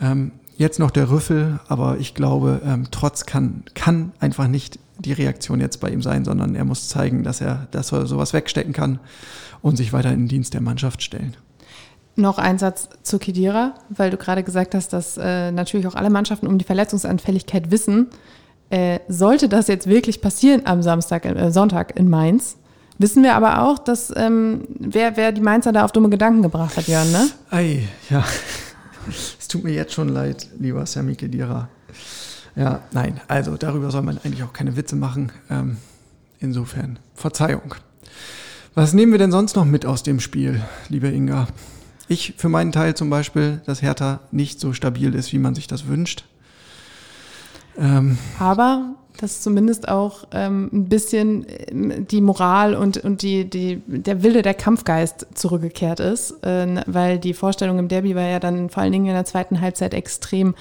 S2: Ähm, jetzt noch der Rüffel, aber ich glaube, ähm, trotz kann, kann einfach nicht die Reaktion jetzt bei ihm sein, sondern er muss zeigen, dass er, dass er sowas wegstecken kann und sich weiter in den Dienst der Mannschaft stellen.
S3: Noch ein Satz zu Kedira, weil du gerade gesagt hast, dass äh, natürlich auch alle Mannschaften um die Verletzungsanfälligkeit wissen. Äh, sollte das jetzt wirklich passieren am Samstag, äh, Sonntag in Mainz, wissen wir aber auch, dass ähm, wer, wer die Mainzer da auf dumme Gedanken gebracht hat, Jörn, ne?
S2: Ei, ja. Es tut mir jetzt schon leid, lieber Sami Kedira. Ja, nein, also darüber soll man eigentlich auch keine Witze machen. Ähm, insofern, Verzeihung. Was nehmen wir denn sonst noch mit aus dem Spiel, liebe Inga? Ich für meinen Teil zum Beispiel, dass Hertha nicht so stabil ist, wie man sich das wünscht.
S3: Ähm, Aber dass zumindest auch ähm, ein bisschen ähm, die Moral und, und die, die, der Wille, der Kampfgeist zurückgekehrt ist, äh, weil die Vorstellung im Derby war ja dann vor allen Dingen in der zweiten Halbzeit extrem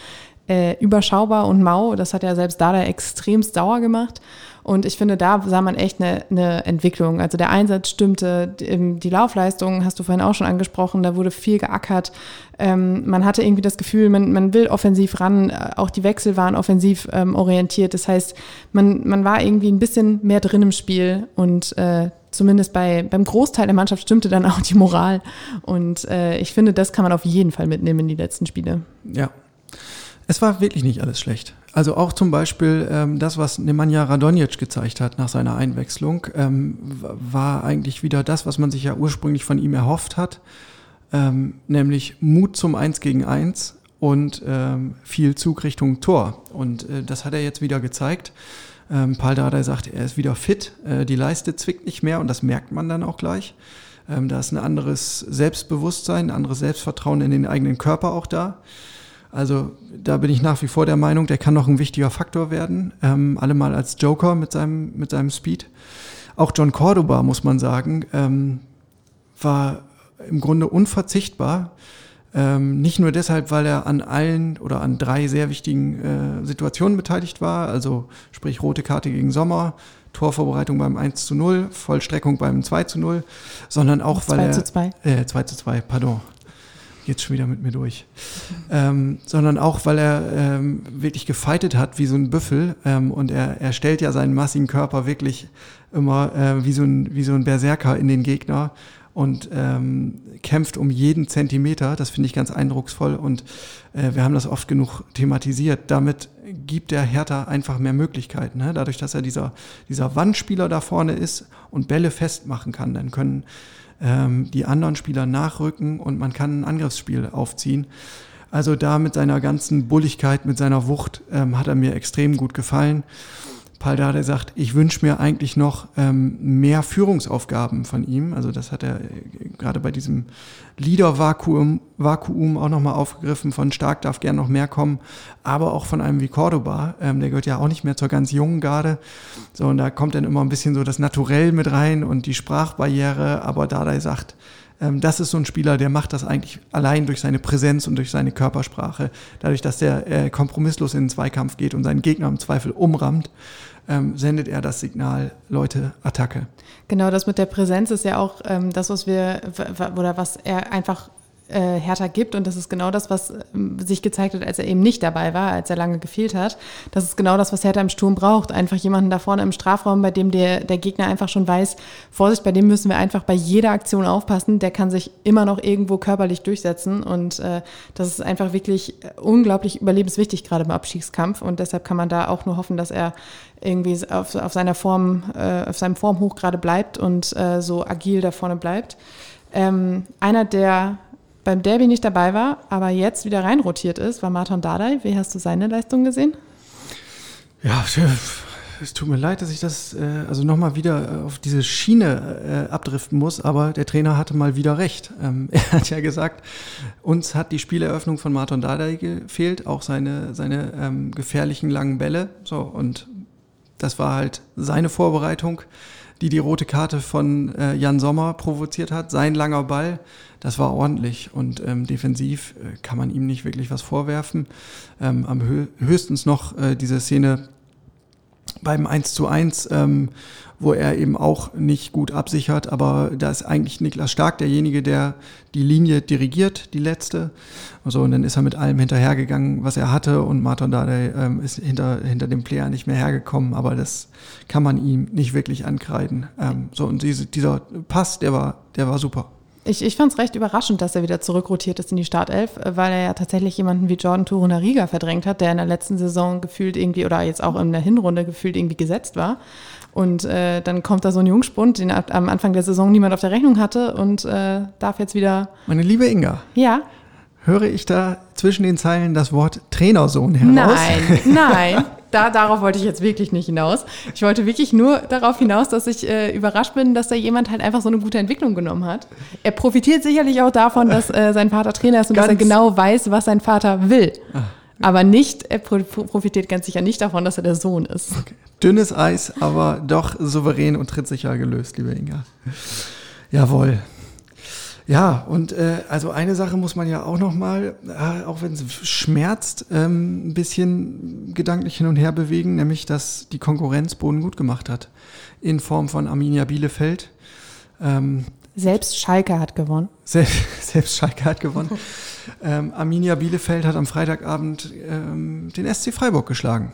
S3: äh, überschaubar und mau. Das hat ja selbst Dada extremst sauer gemacht. Und ich finde, da sah man echt eine, eine Entwicklung. Also der Einsatz stimmte, die Laufleistung hast du vorhin auch schon angesprochen, da wurde viel geackert. Ähm, man hatte irgendwie das Gefühl, man, man will offensiv ran, auch die Wechsel waren offensiv ähm, orientiert. Das heißt, man, man war irgendwie ein bisschen mehr drin im Spiel und äh, zumindest bei, beim Großteil der Mannschaft stimmte dann auch die Moral. Und äh, ich finde, das kann man auf jeden Fall mitnehmen in die letzten Spiele.
S2: Ja, es war wirklich nicht alles schlecht. Also auch zum Beispiel ähm, das, was Nemanja Radonjic gezeigt hat nach seiner Einwechslung, ähm, war eigentlich wieder das, was man sich ja ursprünglich von ihm erhofft hat, ähm, nämlich Mut zum Eins gegen Eins und ähm, viel Zug Richtung Tor. Und äh, das hat er jetzt wieder gezeigt. Ähm, Paul Dardai sagt, er ist wieder fit, äh, die Leiste zwickt nicht mehr und das merkt man dann auch gleich. Ähm, da ist ein anderes Selbstbewusstsein, ein anderes Selbstvertrauen in den eigenen Körper auch da. Also da bin ich nach wie vor der Meinung, der kann noch ein wichtiger Faktor werden. Ähm, allemal als Joker mit seinem, mit seinem Speed. Auch John Cordoba, muss man sagen, ähm, war im Grunde unverzichtbar. Ähm, nicht nur deshalb, weil er an allen oder an drei sehr wichtigen äh, Situationen beteiligt war, also sprich rote Karte gegen Sommer, Torvorbereitung beim 1 zu 0, Vollstreckung beim 2 zu 0, sondern auch, weil 2 er... 2 zu 2. Äh, 2 zu 2, pardon jetzt schon wieder mit mir durch. Ähm, sondern auch, weil er ähm, wirklich gefeitet hat wie so ein Büffel ähm, und er, er stellt ja seinen massigen Körper wirklich immer äh, wie, so ein, wie so ein Berserker in den Gegner und ähm, kämpft um jeden Zentimeter. Das finde ich ganz eindrucksvoll und äh, wir haben das oft genug thematisiert. Damit gibt der Hertha einfach mehr Möglichkeiten. Ne? Dadurch, dass er dieser, dieser Wandspieler da vorne ist und Bälle festmachen kann, dann können ähm, die anderen Spieler nachrücken und man kann ein Angriffsspiel aufziehen. Also da mit seiner ganzen Bulligkeit, mit seiner Wucht ähm, hat er mir extrem gut gefallen. Paldade sagt, ich wünsche mir eigentlich noch ähm, mehr Führungsaufgaben von ihm. Also das hat er äh, gerade bei diesem Leader-Vakuum Vakuum auch nochmal aufgegriffen. Von Stark darf gern noch mehr kommen, aber auch von einem wie Cordoba. Ähm, der gehört ja auch nicht mehr zur ganz jungen Garde. So, und da kommt dann immer ein bisschen so das Naturell mit rein und die Sprachbarriere. Aber Dardai sagt, ähm, das ist so ein Spieler, der macht das eigentlich allein durch seine Präsenz und durch seine Körpersprache. Dadurch, dass der äh, kompromisslos in den Zweikampf geht und seinen Gegner im Zweifel umrammt ähm, sendet er das Signal, Leute, Attacke.
S3: Genau, das mit der Präsenz ist ja auch ähm, das, was wir, oder was er einfach äh, Hertha gibt. Und das ist genau das, was ähm, sich gezeigt hat, als er eben nicht dabei war, als er lange gefehlt hat. Das ist genau das, was Hertha im Sturm braucht. Einfach jemanden da vorne im Strafraum, bei dem der, der Gegner einfach schon weiß, Vorsicht, bei dem müssen wir einfach bei jeder Aktion aufpassen. Der kann sich immer noch irgendwo körperlich durchsetzen. Und äh, das ist einfach wirklich unglaublich überlebenswichtig, gerade im Abstiegskampf. Und deshalb kann man da auch nur hoffen, dass er irgendwie auf, auf seiner Form, äh, auf seinem Formhoch gerade bleibt und äh, so agil da vorne bleibt. Ähm, einer, der beim Derby nicht dabei war, aber jetzt wieder reinrotiert ist, war Martin Dardai. Wie hast du seine Leistung gesehen?
S2: Ja, es tut mir leid, dass ich das äh, also nochmal wieder auf diese Schiene äh, abdriften muss, aber der Trainer hatte mal wieder recht. Ähm, er hat ja gesagt, uns hat die Spieleröffnung von Martin Dardai gefehlt, auch seine, seine ähm, gefährlichen langen Bälle. So, und das war halt seine Vorbereitung, die die rote Karte von äh, Jan Sommer provoziert hat. Sein langer Ball, das war ordentlich und ähm, defensiv äh, kann man ihm nicht wirklich was vorwerfen. Ähm, am hö höchstens noch äh, diese Szene beim 1 zu 1, ähm, wo er eben auch nicht gut absichert, aber da ist eigentlich Niklas Stark derjenige, der die Linie dirigiert, die letzte. Also, und dann ist er mit allem hinterhergegangen, was er hatte und Martin Dade ähm, ist hinter, hinter dem Player nicht mehr hergekommen, aber das kann man ihm nicht wirklich ankreiden. Ähm, so, und diese, dieser Pass, der war, der war super.
S3: Ich, ich fand es recht überraschend, dass er wieder zurückrotiert ist in die Startelf, weil er ja tatsächlich jemanden wie Jordan Torunariga verdrängt hat, der in der letzten Saison gefühlt irgendwie oder jetzt auch in der Hinrunde gefühlt irgendwie gesetzt war. Und äh, dann kommt da so ein Jungspund, den am Anfang der Saison niemand auf der Rechnung hatte und äh, darf jetzt wieder.
S2: Meine liebe Inga.
S3: Ja.
S2: Höre ich da zwischen den Zeilen das Wort Trainersohn heraus?
S3: Nein, nein. da, darauf wollte ich jetzt wirklich nicht hinaus. Ich wollte wirklich nur darauf hinaus, dass ich äh, überrascht bin, dass da jemand halt einfach so eine gute Entwicklung genommen hat. Er profitiert sicherlich auch davon, dass äh, sein Vater Trainer ist und ganz dass er genau weiß, was sein Vater will. Ah. Aber nicht, er profitiert ganz sicher nicht davon, dass er der Sohn ist. Okay.
S2: Dünnes Eis, aber doch souverän und trittsicher gelöst, liebe Inga. Jawohl. Ja, und äh, also eine Sache muss man ja auch noch mal, äh, auch wenn es schmerzt, ähm, ein bisschen gedanklich hin und her bewegen, nämlich dass die Konkurrenz Boden gut gemacht hat in Form von Arminia Bielefeld.
S3: Ähm, selbst Schalke hat gewonnen.
S2: Selbst, selbst Schalke hat gewonnen. ähm, Arminia Bielefeld hat am Freitagabend ähm, den SC Freiburg geschlagen.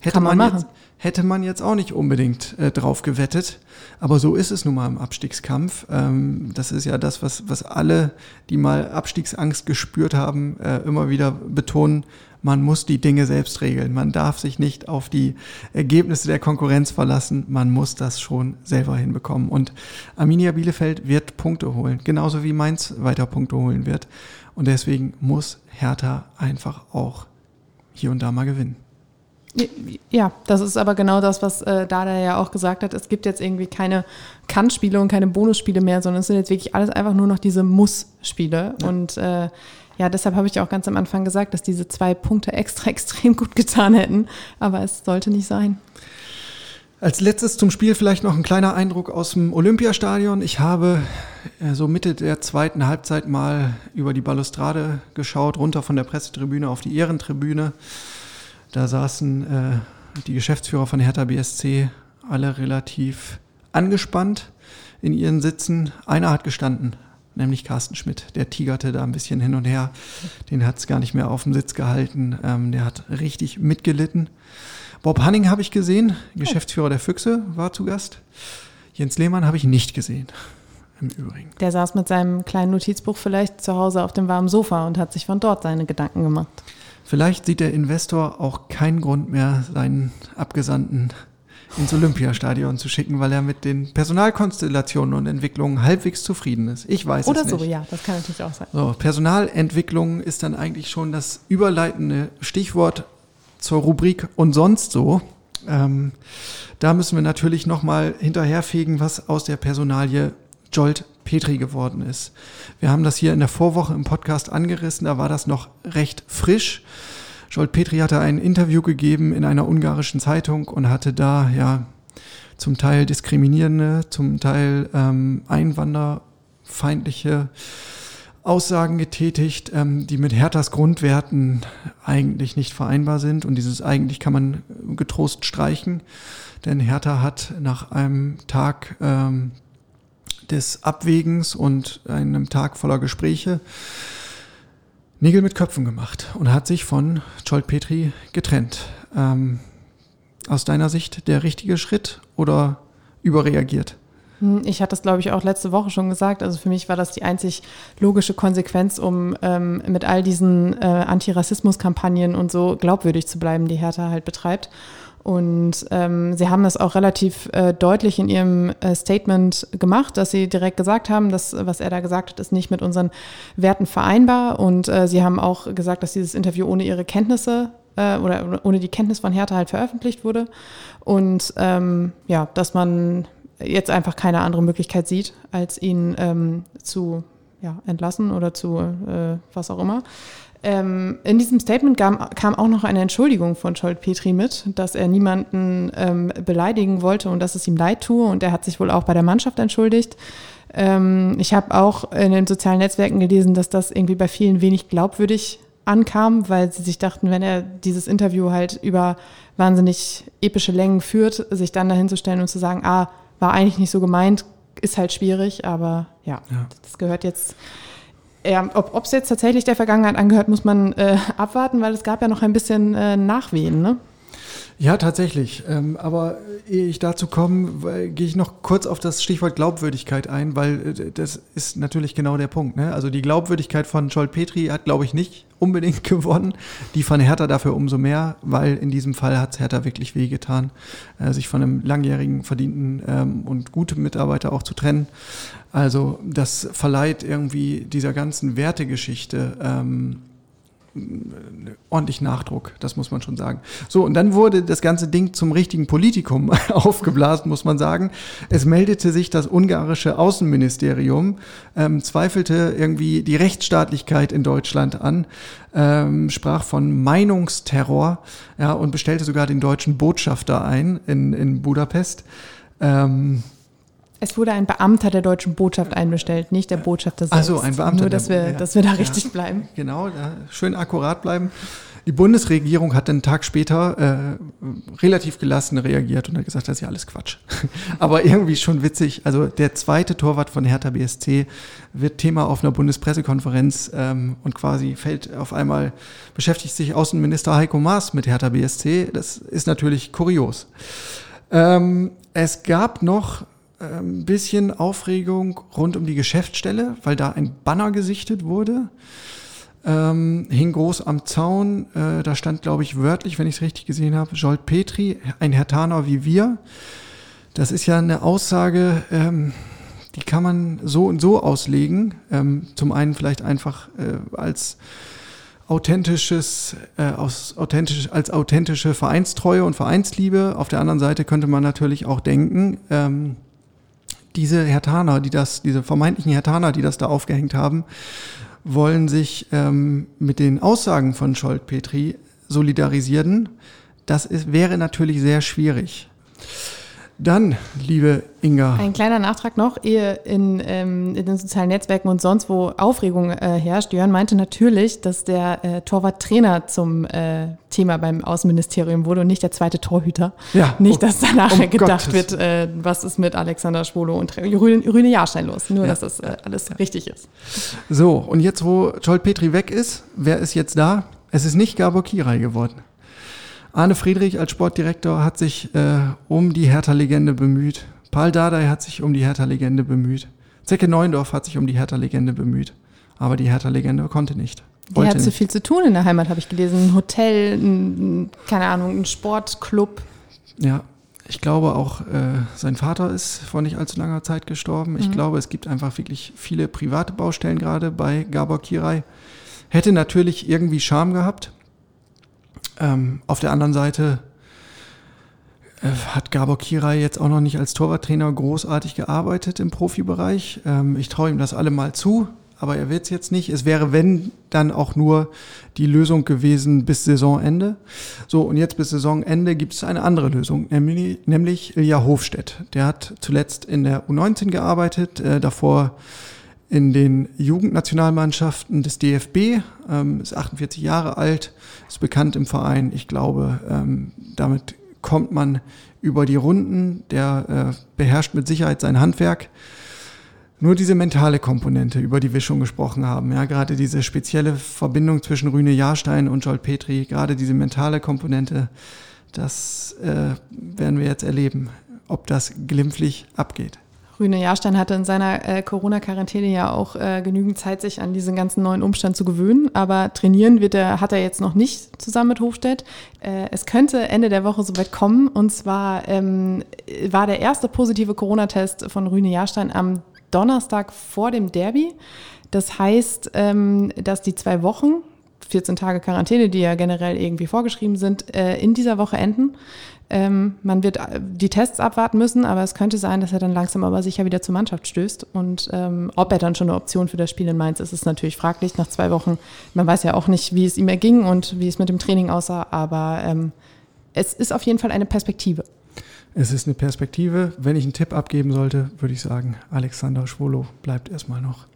S2: Hätte Kann man, man machen. Jetzt, hätte man jetzt auch nicht unbedingt äh, drauf gewettet. Aber so ist es nun mal im Abstiegskampf. Ähm, das ist ja das, was, was alle, die mal Abstiegsangst gespürt haben, äh, immer wieder betonen. Man muss die Dinge selbst regeln. Man darf sich nicht auf die Ergebnisse der Konkurrenz verlassen. Man muss das schon selber hinbekommen. Und Arminia Bielefeld wird Punkte holen. Genauso wie Mainz weiter Punkte holen wird. Und deswegen muss Hertha einfach auch hier und da mal gewinnen.
S3: Ja, das ist aber genau das, was äh, Dada ja auch gesagt hat. Es gibt jetzt irgendwie keine Kann-Spiele und keine Bonusspiele mehr, sondern es sind jetzt wirklich alles einfach nur noch diese Muss-Spiele. Ja. Und äh, ja, deshalb habe ich auch ganz am Anfang gesagt, dass diese zwei Punkte extra extrem gut getan hätten. Aber es sollte nicht sein.
S2: Als letztes zum Spiel vielleicht noch ein kleiner Eindruck aus dem Olympiastadion. Ich habe äh, so Mitte der zweiten Halbzeit mal über die Balustrade geschaut, runter von der Pressetribüne auf die Ehrentribüne. Da saßen äh, die Geschäftsführer von Hertha BSC alle relativ angespannt in ihren Sitzen. Einer hat gestanden, nämlich Carsten Schmidt. Der tigerte da ein bisschen hin und her. Den hat es gar nicht mehr auf dem Sitz gehalten. Ähm, der hat richtig mitgelitten. Bob Hanning habe ich gesehen, Geschäftsführer der Füchse, war zu Gast. Jens Lehmann habe ich nicht gesehen. Im Übrigen.
S3: Der saß mit seinem kleinen Notizbuch vielleicht zu Hause auf dem warmen Sofa und hat sich von dort seine Gedanken gemacht.
S2: Vielleicht sieht der Investor auch keinen Grund mehr, seinen Abgesandten ins Olympiastadion zu schicken, weil er mit den Personalkonstellationen und Entwicklungen halbwegs zufrieden ist. Ich weiß
S3: Oder
S2: es nicht.
S3: Oder so, ja, das kann natürlich auch sein.
S2: So, Personalentwicklung ist dann eigentlich schon das überleitende Stichwort zur Rubrik und sonst so. Ähm, da müssen wir natürlich nochmal hinterherfegen, was aus der Personalie Jolt Petri geworden ist. Wir haben das hier in der Vorwoche im Podcast angerissen, da war das noch recht frisch. Jolt Petri hatte ein Interview gegeben in einer ungarischen Zeitung und hatte da ja zum Teil diskriminierende, zum Teil ähm, einwanderfeindliche Aussagen getätigt, ähm, die mit Herthas Grundwerten eigentlich nicht vereinbar sind. Und dieses eigentlich kann man getrost streichen, denn Hertha hat nach einem Tag ähm, des Abwägens und einem Tag voller Gespräche Nägel mit Köpfen gemacht und hat sich von Scholt Petri getrennt. Ähm, aus deiner Sicht der richtige Schritt oder überreagiert?
S3: Hm, ich hatte das, glaube ich, auch letzte Woche schon gesagt. Also für mich war das die einzig logische Konsequenz, um ähm, mit all diesen äh, Antirassismus-Kampagnen und so glaubwürdig zu bleiben, die Hertha halt betreibt. Und ähm, sie haben das auch relativ äh, deutlich in ihrem äh, Statement gemacht, dass sie direkt gesagt haben, dass was er da gesagt hat, ist nicht mit unseren Werten vereinbar. Und äh, sie haben auch gesagt, dass dieses Interview ohne ihre Kenntnisse äh, oder ohne die Kenntnis von Hertha halt veröffentlicht wurde. Und ähm, ja, dass man jetzt einfach keine andere Möglichkeit sieht, als ihn ähm, zu ja, entlassen oder zu äh, was auch immer. Ähm, in diesem Statement kam, kam, auch noch eine Entschuldigung von Scholt Petri mit, dass er niemanden ähm, beleidigen wollte und dass es ihm leid tue. Und er hat sich wohl auch bei der Mannschaft entschuldigt. Ähm, ich habe auch in den sozialen Netzwerken gelesen, dass das irgendwie bei vielen wenig glaubwürdig ankam, weil sie sich dachten, wenn er dieses Interview halt über wahnsinnig epische Längen führt, sich dann dahin zu stellen und zu sagen, ah, war eigentlich nicht so gemeint, ist halt schwierig, aber ja, ja. das gehört jetzt ja, ob es jetzt tatsächlich der Vergangenheit angehört, muss man äh, abwarten, weil es gab ja noch ein bisschen äh, Nachwehen, ne?
S2: Ja, tatsächlich. Ähm, aber ehe ich dazu komme, gehe ich noch kurz auf das Stichwort Glaubwürdigkeit ein, weil äh, das ist natürlich genau der Punkt. Ne? Also die Glaubwürdigkeit von Scholt Petri hat, glaube ich, nicht unbedingt gewonnen. Die von Hertha dafür umso mehr, weil in diesem Fall hat es Hertha wirklich wehgetan, äh, sich von einem langjährigen, verdienten ähm, und guten Mitarbeiter auch zu trennen. Also das verleiht irgendwie dieser ganzen Wertegeschichte ähm, ordentlich Nachdruck, das muss man schon sagen. So, und dann wurde das ganze Ding zum richtigen Politikum aufgeblasen, muss man sagen. Es meldete sich das ungarische Außenministerium, ähm, zweifelte irgendwie die Rechtsstaatlichkeit in Deutschland an, ähm, sprach von Meinungsterror ja, und bestellte sogar den deutschen Botschafter ein in, in Budapest. Ähm,
S3: es wurde ein Beamter der deutschen Botschaft einbestellt, nicht der Botschafter selbst.
S2: Also ein Beamter.
S3: Nur, dass wir,
S2: ja,
S3: dass wir da richtig bleiben.
S2: Genau, schön akkurat bleiben. Die Bundesregierung hat einen Tag später äh, relativ gelassen reagiert und hat gesagt, das ist ja alles Quatsch. Aber irgendwie schon witzig. Also der zweite Torwart von Hertha BSC wird Thema auf einer Bundespressekonferenz ähm, und quasi fällt auf einmal, beschäftigt sich Außenminister Heiko Maas mit Hertha BSC. Das ist natürlich kurios. Ähm, es gab noch ein bisschen Aufregung rund um die Geschäftsstelle, weil da ein Banner gesichtet wurde. Ähm, hing groß am Zaun, äh, da stand, glaube ich, wörtlich, wenn ich es richtig gesehen habe, Jolt Petri, ein Hertaner wie wir. Das ist ja eine Aussage, ähm, die kann man so und so auslegen. Ähm, zum einen vielleicht einfach äh, als authentisches, äh, aus, authentisch, als authentische Vereinstreue und Vereinsliebe. Auf der anderen Seite könnte man natürlich auch denken, ähm, diese Hertaner, die das, diese vermeintlichen Hertaner, die das da aufgehängt haben, wollen sich ähm, mit den Aussagen von Scholt-Petri solidarisieren. Das ist, wäre natürlich sehr schwierig. Dann, liebe Inga.
S3: Ein kleiner Nachtrag noch, ehe in, ähm, in den sozialen Netzwerken und sonst wo Aufregung äh, herrscht. Jörn meinte natürlich, dass der äh, Torwarttrainer zum äh, Thema beim Außenministerium wurde und nicht der zweite Torhüter.
S2: Ja,
S3: nicht, dass da nachher
S2: um
S3: gedacht
S2: Gottes.
S3: wird, äh, was ist mit Alexander Schwolo und Rüne, Rüne Jahrstein los. Nur,
S2: Ja.
S3: dass das äh, alles richtig ist.
S2: So, und jetzt, wo Scholt Petri weg ist, wer ist jetzt da? Es ist nicht Gabor Kirai geworden. Arne Friedrich als Sportdirektor hat sich äh, um die Hertha-Legende bemüht. Paul Dardai hat sich um die Hertha-Legende bemüht. Zecke Neuendorf hat sich um die Hertha-Legende bemüht. Aber die Hertha-Legende konnte nicht.
S3: Die hat so
S2: nicht.
S3: viel zu tun in der Heimat, habe ich gelesen. Ein Hotel, ein, keine Ahnung, ein Sportclub.
S2: Ja, ich glaube auch, äh, sein Vater ist vor nicht allzu langer Zeit gestorben. Ich glaube, es gibt einfach wirklich viele private Baustellen gerade bei Gabor Kirai. Hätte natürlich irgendwie Charme gehabt. Ähm, auf der anderen Seite äh, hat Gabor Kirai jetzt auch noch nicht als Torwarttrainer großartig gearbeitet im Profibereich. Ähm, ich traue ihm das alle mal zu, aber er wird es jetzt nicht. Es wäre, wenn, dann auch nur die Lösung gewesen bis Saisonende. So, und jetzt bis Saisonende gibt es eine andere Lösung, nämlich, nämlich Ilja Hofstedt. Der hat zuletzt in der U19 gearbeitet, äh, davor in den Jugendnationalmannschaften des DFB, ähm, ist 48 Jahre alt, ist bekannt im Verein. Ich glaube, ähm, damit kommt man über die Runden. Der äh, beherrscht mit Sicherheit sein Handwerk. Nur diese mentale Komponente, über die wir schon gesprochen haben, ja, gerade diese spezielle Verbindung zwischen Rüne Jahrstein und Joel Petri, gerade diese mentale Komponente, das äh, werden wir jetzt erleben, ob das glimpflich abgeht.
S3: Rüne Jahrstein hatte in seiner äh, Corona-Quarantäne ja auch äh, genügend Zeit, sich an diesen ganzen neuen Umstand zu gewöhnen. Aber trainieren wird er, hat er jetzt noch nicht zusammen mit Hofstedt. Äh, es könnte Ende der Woche soweit kommen. Und zwar ähm, war der erste positive Corona-Test von Rüne Jahrstein am Donnerstag vor dem Derby. Das heißt, ähm, dass die zwei Wochen, 14 Tage Quarantäne, die ja generell irgendwie vorgeschrieben sind, äh, in dieser Woche enden. Ähm, man wird äh, die Tests abwarten müssen, aber es könnte sein, dass er dann langsam aber sicher wieder zur Mannschaft stößt. Und ähm, ob er dann schon eine Option für das Spiel in Mainz ist, ist natürlich fraglich. Nach zwei Wochen, man weiß ja auch nicht, wie es ihm erging und wie es mit dem Training aussah, aber ähm, es ist auf jeden Fall eine Perspektive.
S2: Es ist eine Perspektive. Wenn ich einen Tipp abgeben sollte, würde ich sagen, Alexander Schwolo bleibt erstmal noch.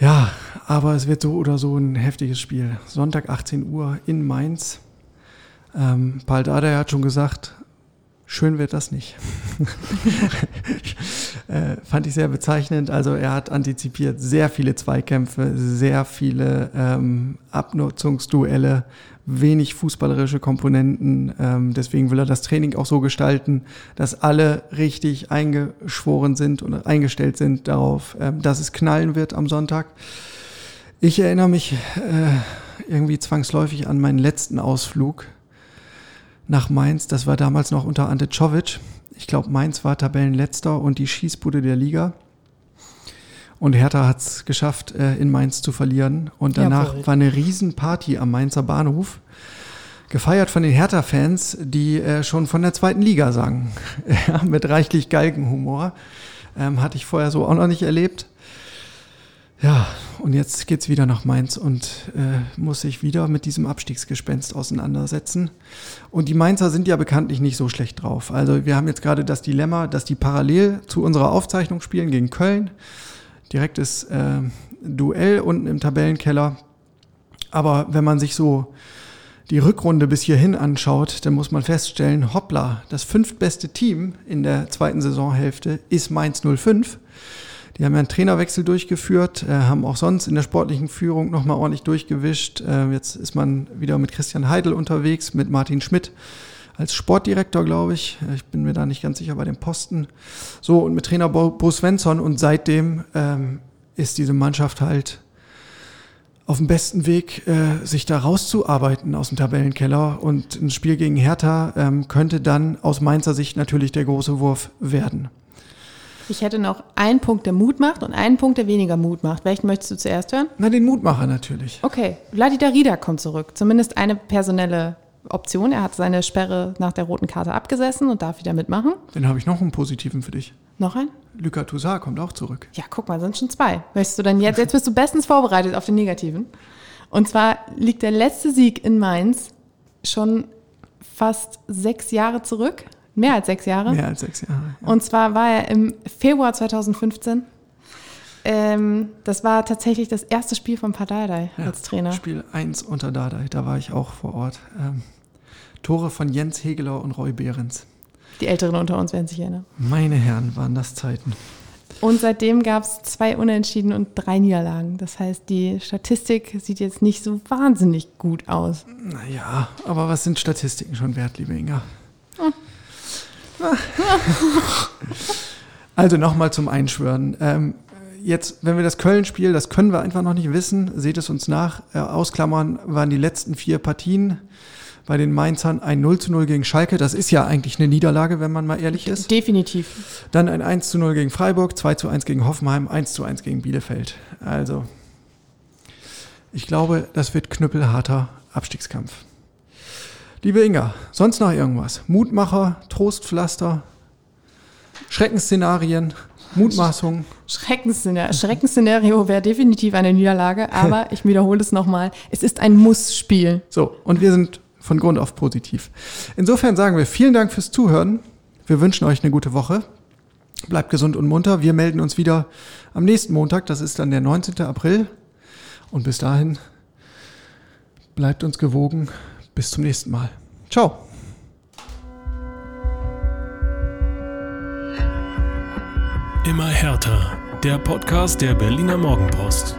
S2: Ja, aber es wird so oder so ein heftiges Spiel. Sonntag 18 Uhr in Mainz. Ähm, Paul Dardai hat schon gesagt, schön wird das nicht. äh, fand ich sehr bezeichnend. Also er hat antizipiert sehr viele Zweikämpfe, sehr viele ähm, Abnutzungsduelle, wenig fußballerische Komponenten. Ähm, deswegen will er das Training auch so gestalten, dass alle richtig eingeschworen sind und eingestellt sind darauf, ähm, dass es knallen wird am Sonntag. Ich erinnere mich äh, irgendwie zwangsläufig an meinen letzten Ausflug nach Mainz. Das war damals noch unter Ante Czovic. Ich glaube, Mainz war Tabellenletzter und die Schießbude der Liga. Und Hertha hat es geschafft, äh, in Mainz zu verlieren. Und danach
S3: Jawohl.
S2: war eine Riesenparty am Mainzer Bahnhof. Gefeiert von den Hertha-Fans, die äh, schon von der zweiten Liga sangen. mit reichlich Galgenhumor. Ähm, hatte ich vorher so auch noch nicht erlebt. Ja, und jetzt geht's wieder nach Mainz und äh, muss sich wieder mit diesem Abstiegsgespenst auseinandersetzen. Und die Mainzer sind ja bekanntlich nicht so schlecht drauf. Also wir haben jetzt gerade das Dilemma, dass die parallel zu unserer Aufzeichnung spielen gegen Köln. Direktes äh, Duell unten im Tabellenkeller. Aber wenn man sich so die Rückrunde bis hierhin anschaut, dann muss man feststellen, hoppla, das fünftbeste Team in der zweiten Saisonhälfte ist Mainz 05. Die haben ja einen Trainerwechsel durchgeführt, äh, haben auch sonst in der sportlichen Führung nochmal ordentlich durchgewischt. Äh, jetzt ist man wieder mit Christian Heidel unterwegs, mit Martin Schmidt als Sportdirektor, glaube ich. Äh, Ich bin mir da nicht ganz sicher bei dem Posten. So, und mit Trainer Bo, Svensson. Und seitdem ähm, ist diese Mannschaft halt auf dem besten Weg, äh, sich da rauszuarbeiten aus dem Tabellenkeller. Und ein Spiel gegen Hertha ähm, könnte dann aus Mainzer Sicht natürlich der große Wurf werden.
S3: Ich hätte noch einen Punkt, der Mut macht und einen Punkt, der weniger Mut macht. Welchen möchtest du zuerst hören?
S2: Na, den Mutmacher natürlich.
S3: Okay, Vladida Rida kommt zurück. Zumindest eine personelle Option. Er hat seine Sperre nach der roten Karte abgesessen und darf wieder mitmachen.
S2: Den habe ich noch einen positiven für dich.
S3: Noch ein?
S2: Luka Toussaint kommt auch zurück.
S3: Ja, guck mal, sind schon zwei. Möchtest du denn jetzt? Jetzt bist du bestens vorbereitet auf den negativen. Und zwar liegt der letzte Sieg in Mainz schon fast sechs Jahre zurück. Mehr als sechs Jahre.
S2: Mehr als sechs Jahre. Ja.
S3: Und zwar war er im Februar 2015. Ähm, das war tatsächlich das erste Spiel von Pardadei
S2: Ja,
S3: als Trainer.
S2: Spiel 1 unter Dardai, da war ich auch vor Ort. Ähm, Tore von Jens Hegeler und Roy Behrens.
S3: Die Älteren unter uns werden sich erinnern.
S2: Meine Herren, waren das Zeiten.
S3: Und seitdem gab es zwei Unentschieden und drei Niederlagen. Das heißt, die Statistik sieht jetzt nicht so wahnsinnig gut aus.
S2: Naja, aber was sind Statistiken schon wert, liebe Inga? Also nochmal zum Einschwören. Ähm, jetzt, wenn wir das Köln-Spiel, das können wir einfach noch nicht wissen, seht es uns nach. Äh, ausklammern waren die letzten vier Partien bei den Mainzern ein 0 zu 0 gegen Schalke. Das ist ja eigentlich eine Niederlage, wenn man mal ehrlich ist.
S3: Definitiv.
S2: Dann ein 1 zu 0 gegen Freiburg, 2 zu 1 gegen Hoffenheim, 1 zu 1 gegen Bielefeld. Also, ich glaube, das wird knüppelharter Abstiegskampf. Liebe Inga, sonst noch irgendwas? Mutmacher, Trostpflaster, Schreckensszenarien, Mutmaßungen.
S3: Schreckensszenario, Schreckensszenario wäre definitiv eine Niederlage, aber ich wiederhole es nochmal. Es ist ein Muss-Spiel.
S2: So, und wir sind von Grund auf positiv. Insofern sagen wir vielen Dank fürs Zuhören. Wir wünschen euch eine gute Woche. Bleibt gesund und munter. Wir melden uns wieder am nächsten Montag. Das ist dann der 19. April. Und bis dahin bleibt uns gewogen. Bis zum nächsten Mal. Ciao.
S4: Immer härter. Der Podcast der Berliner Morgenpost.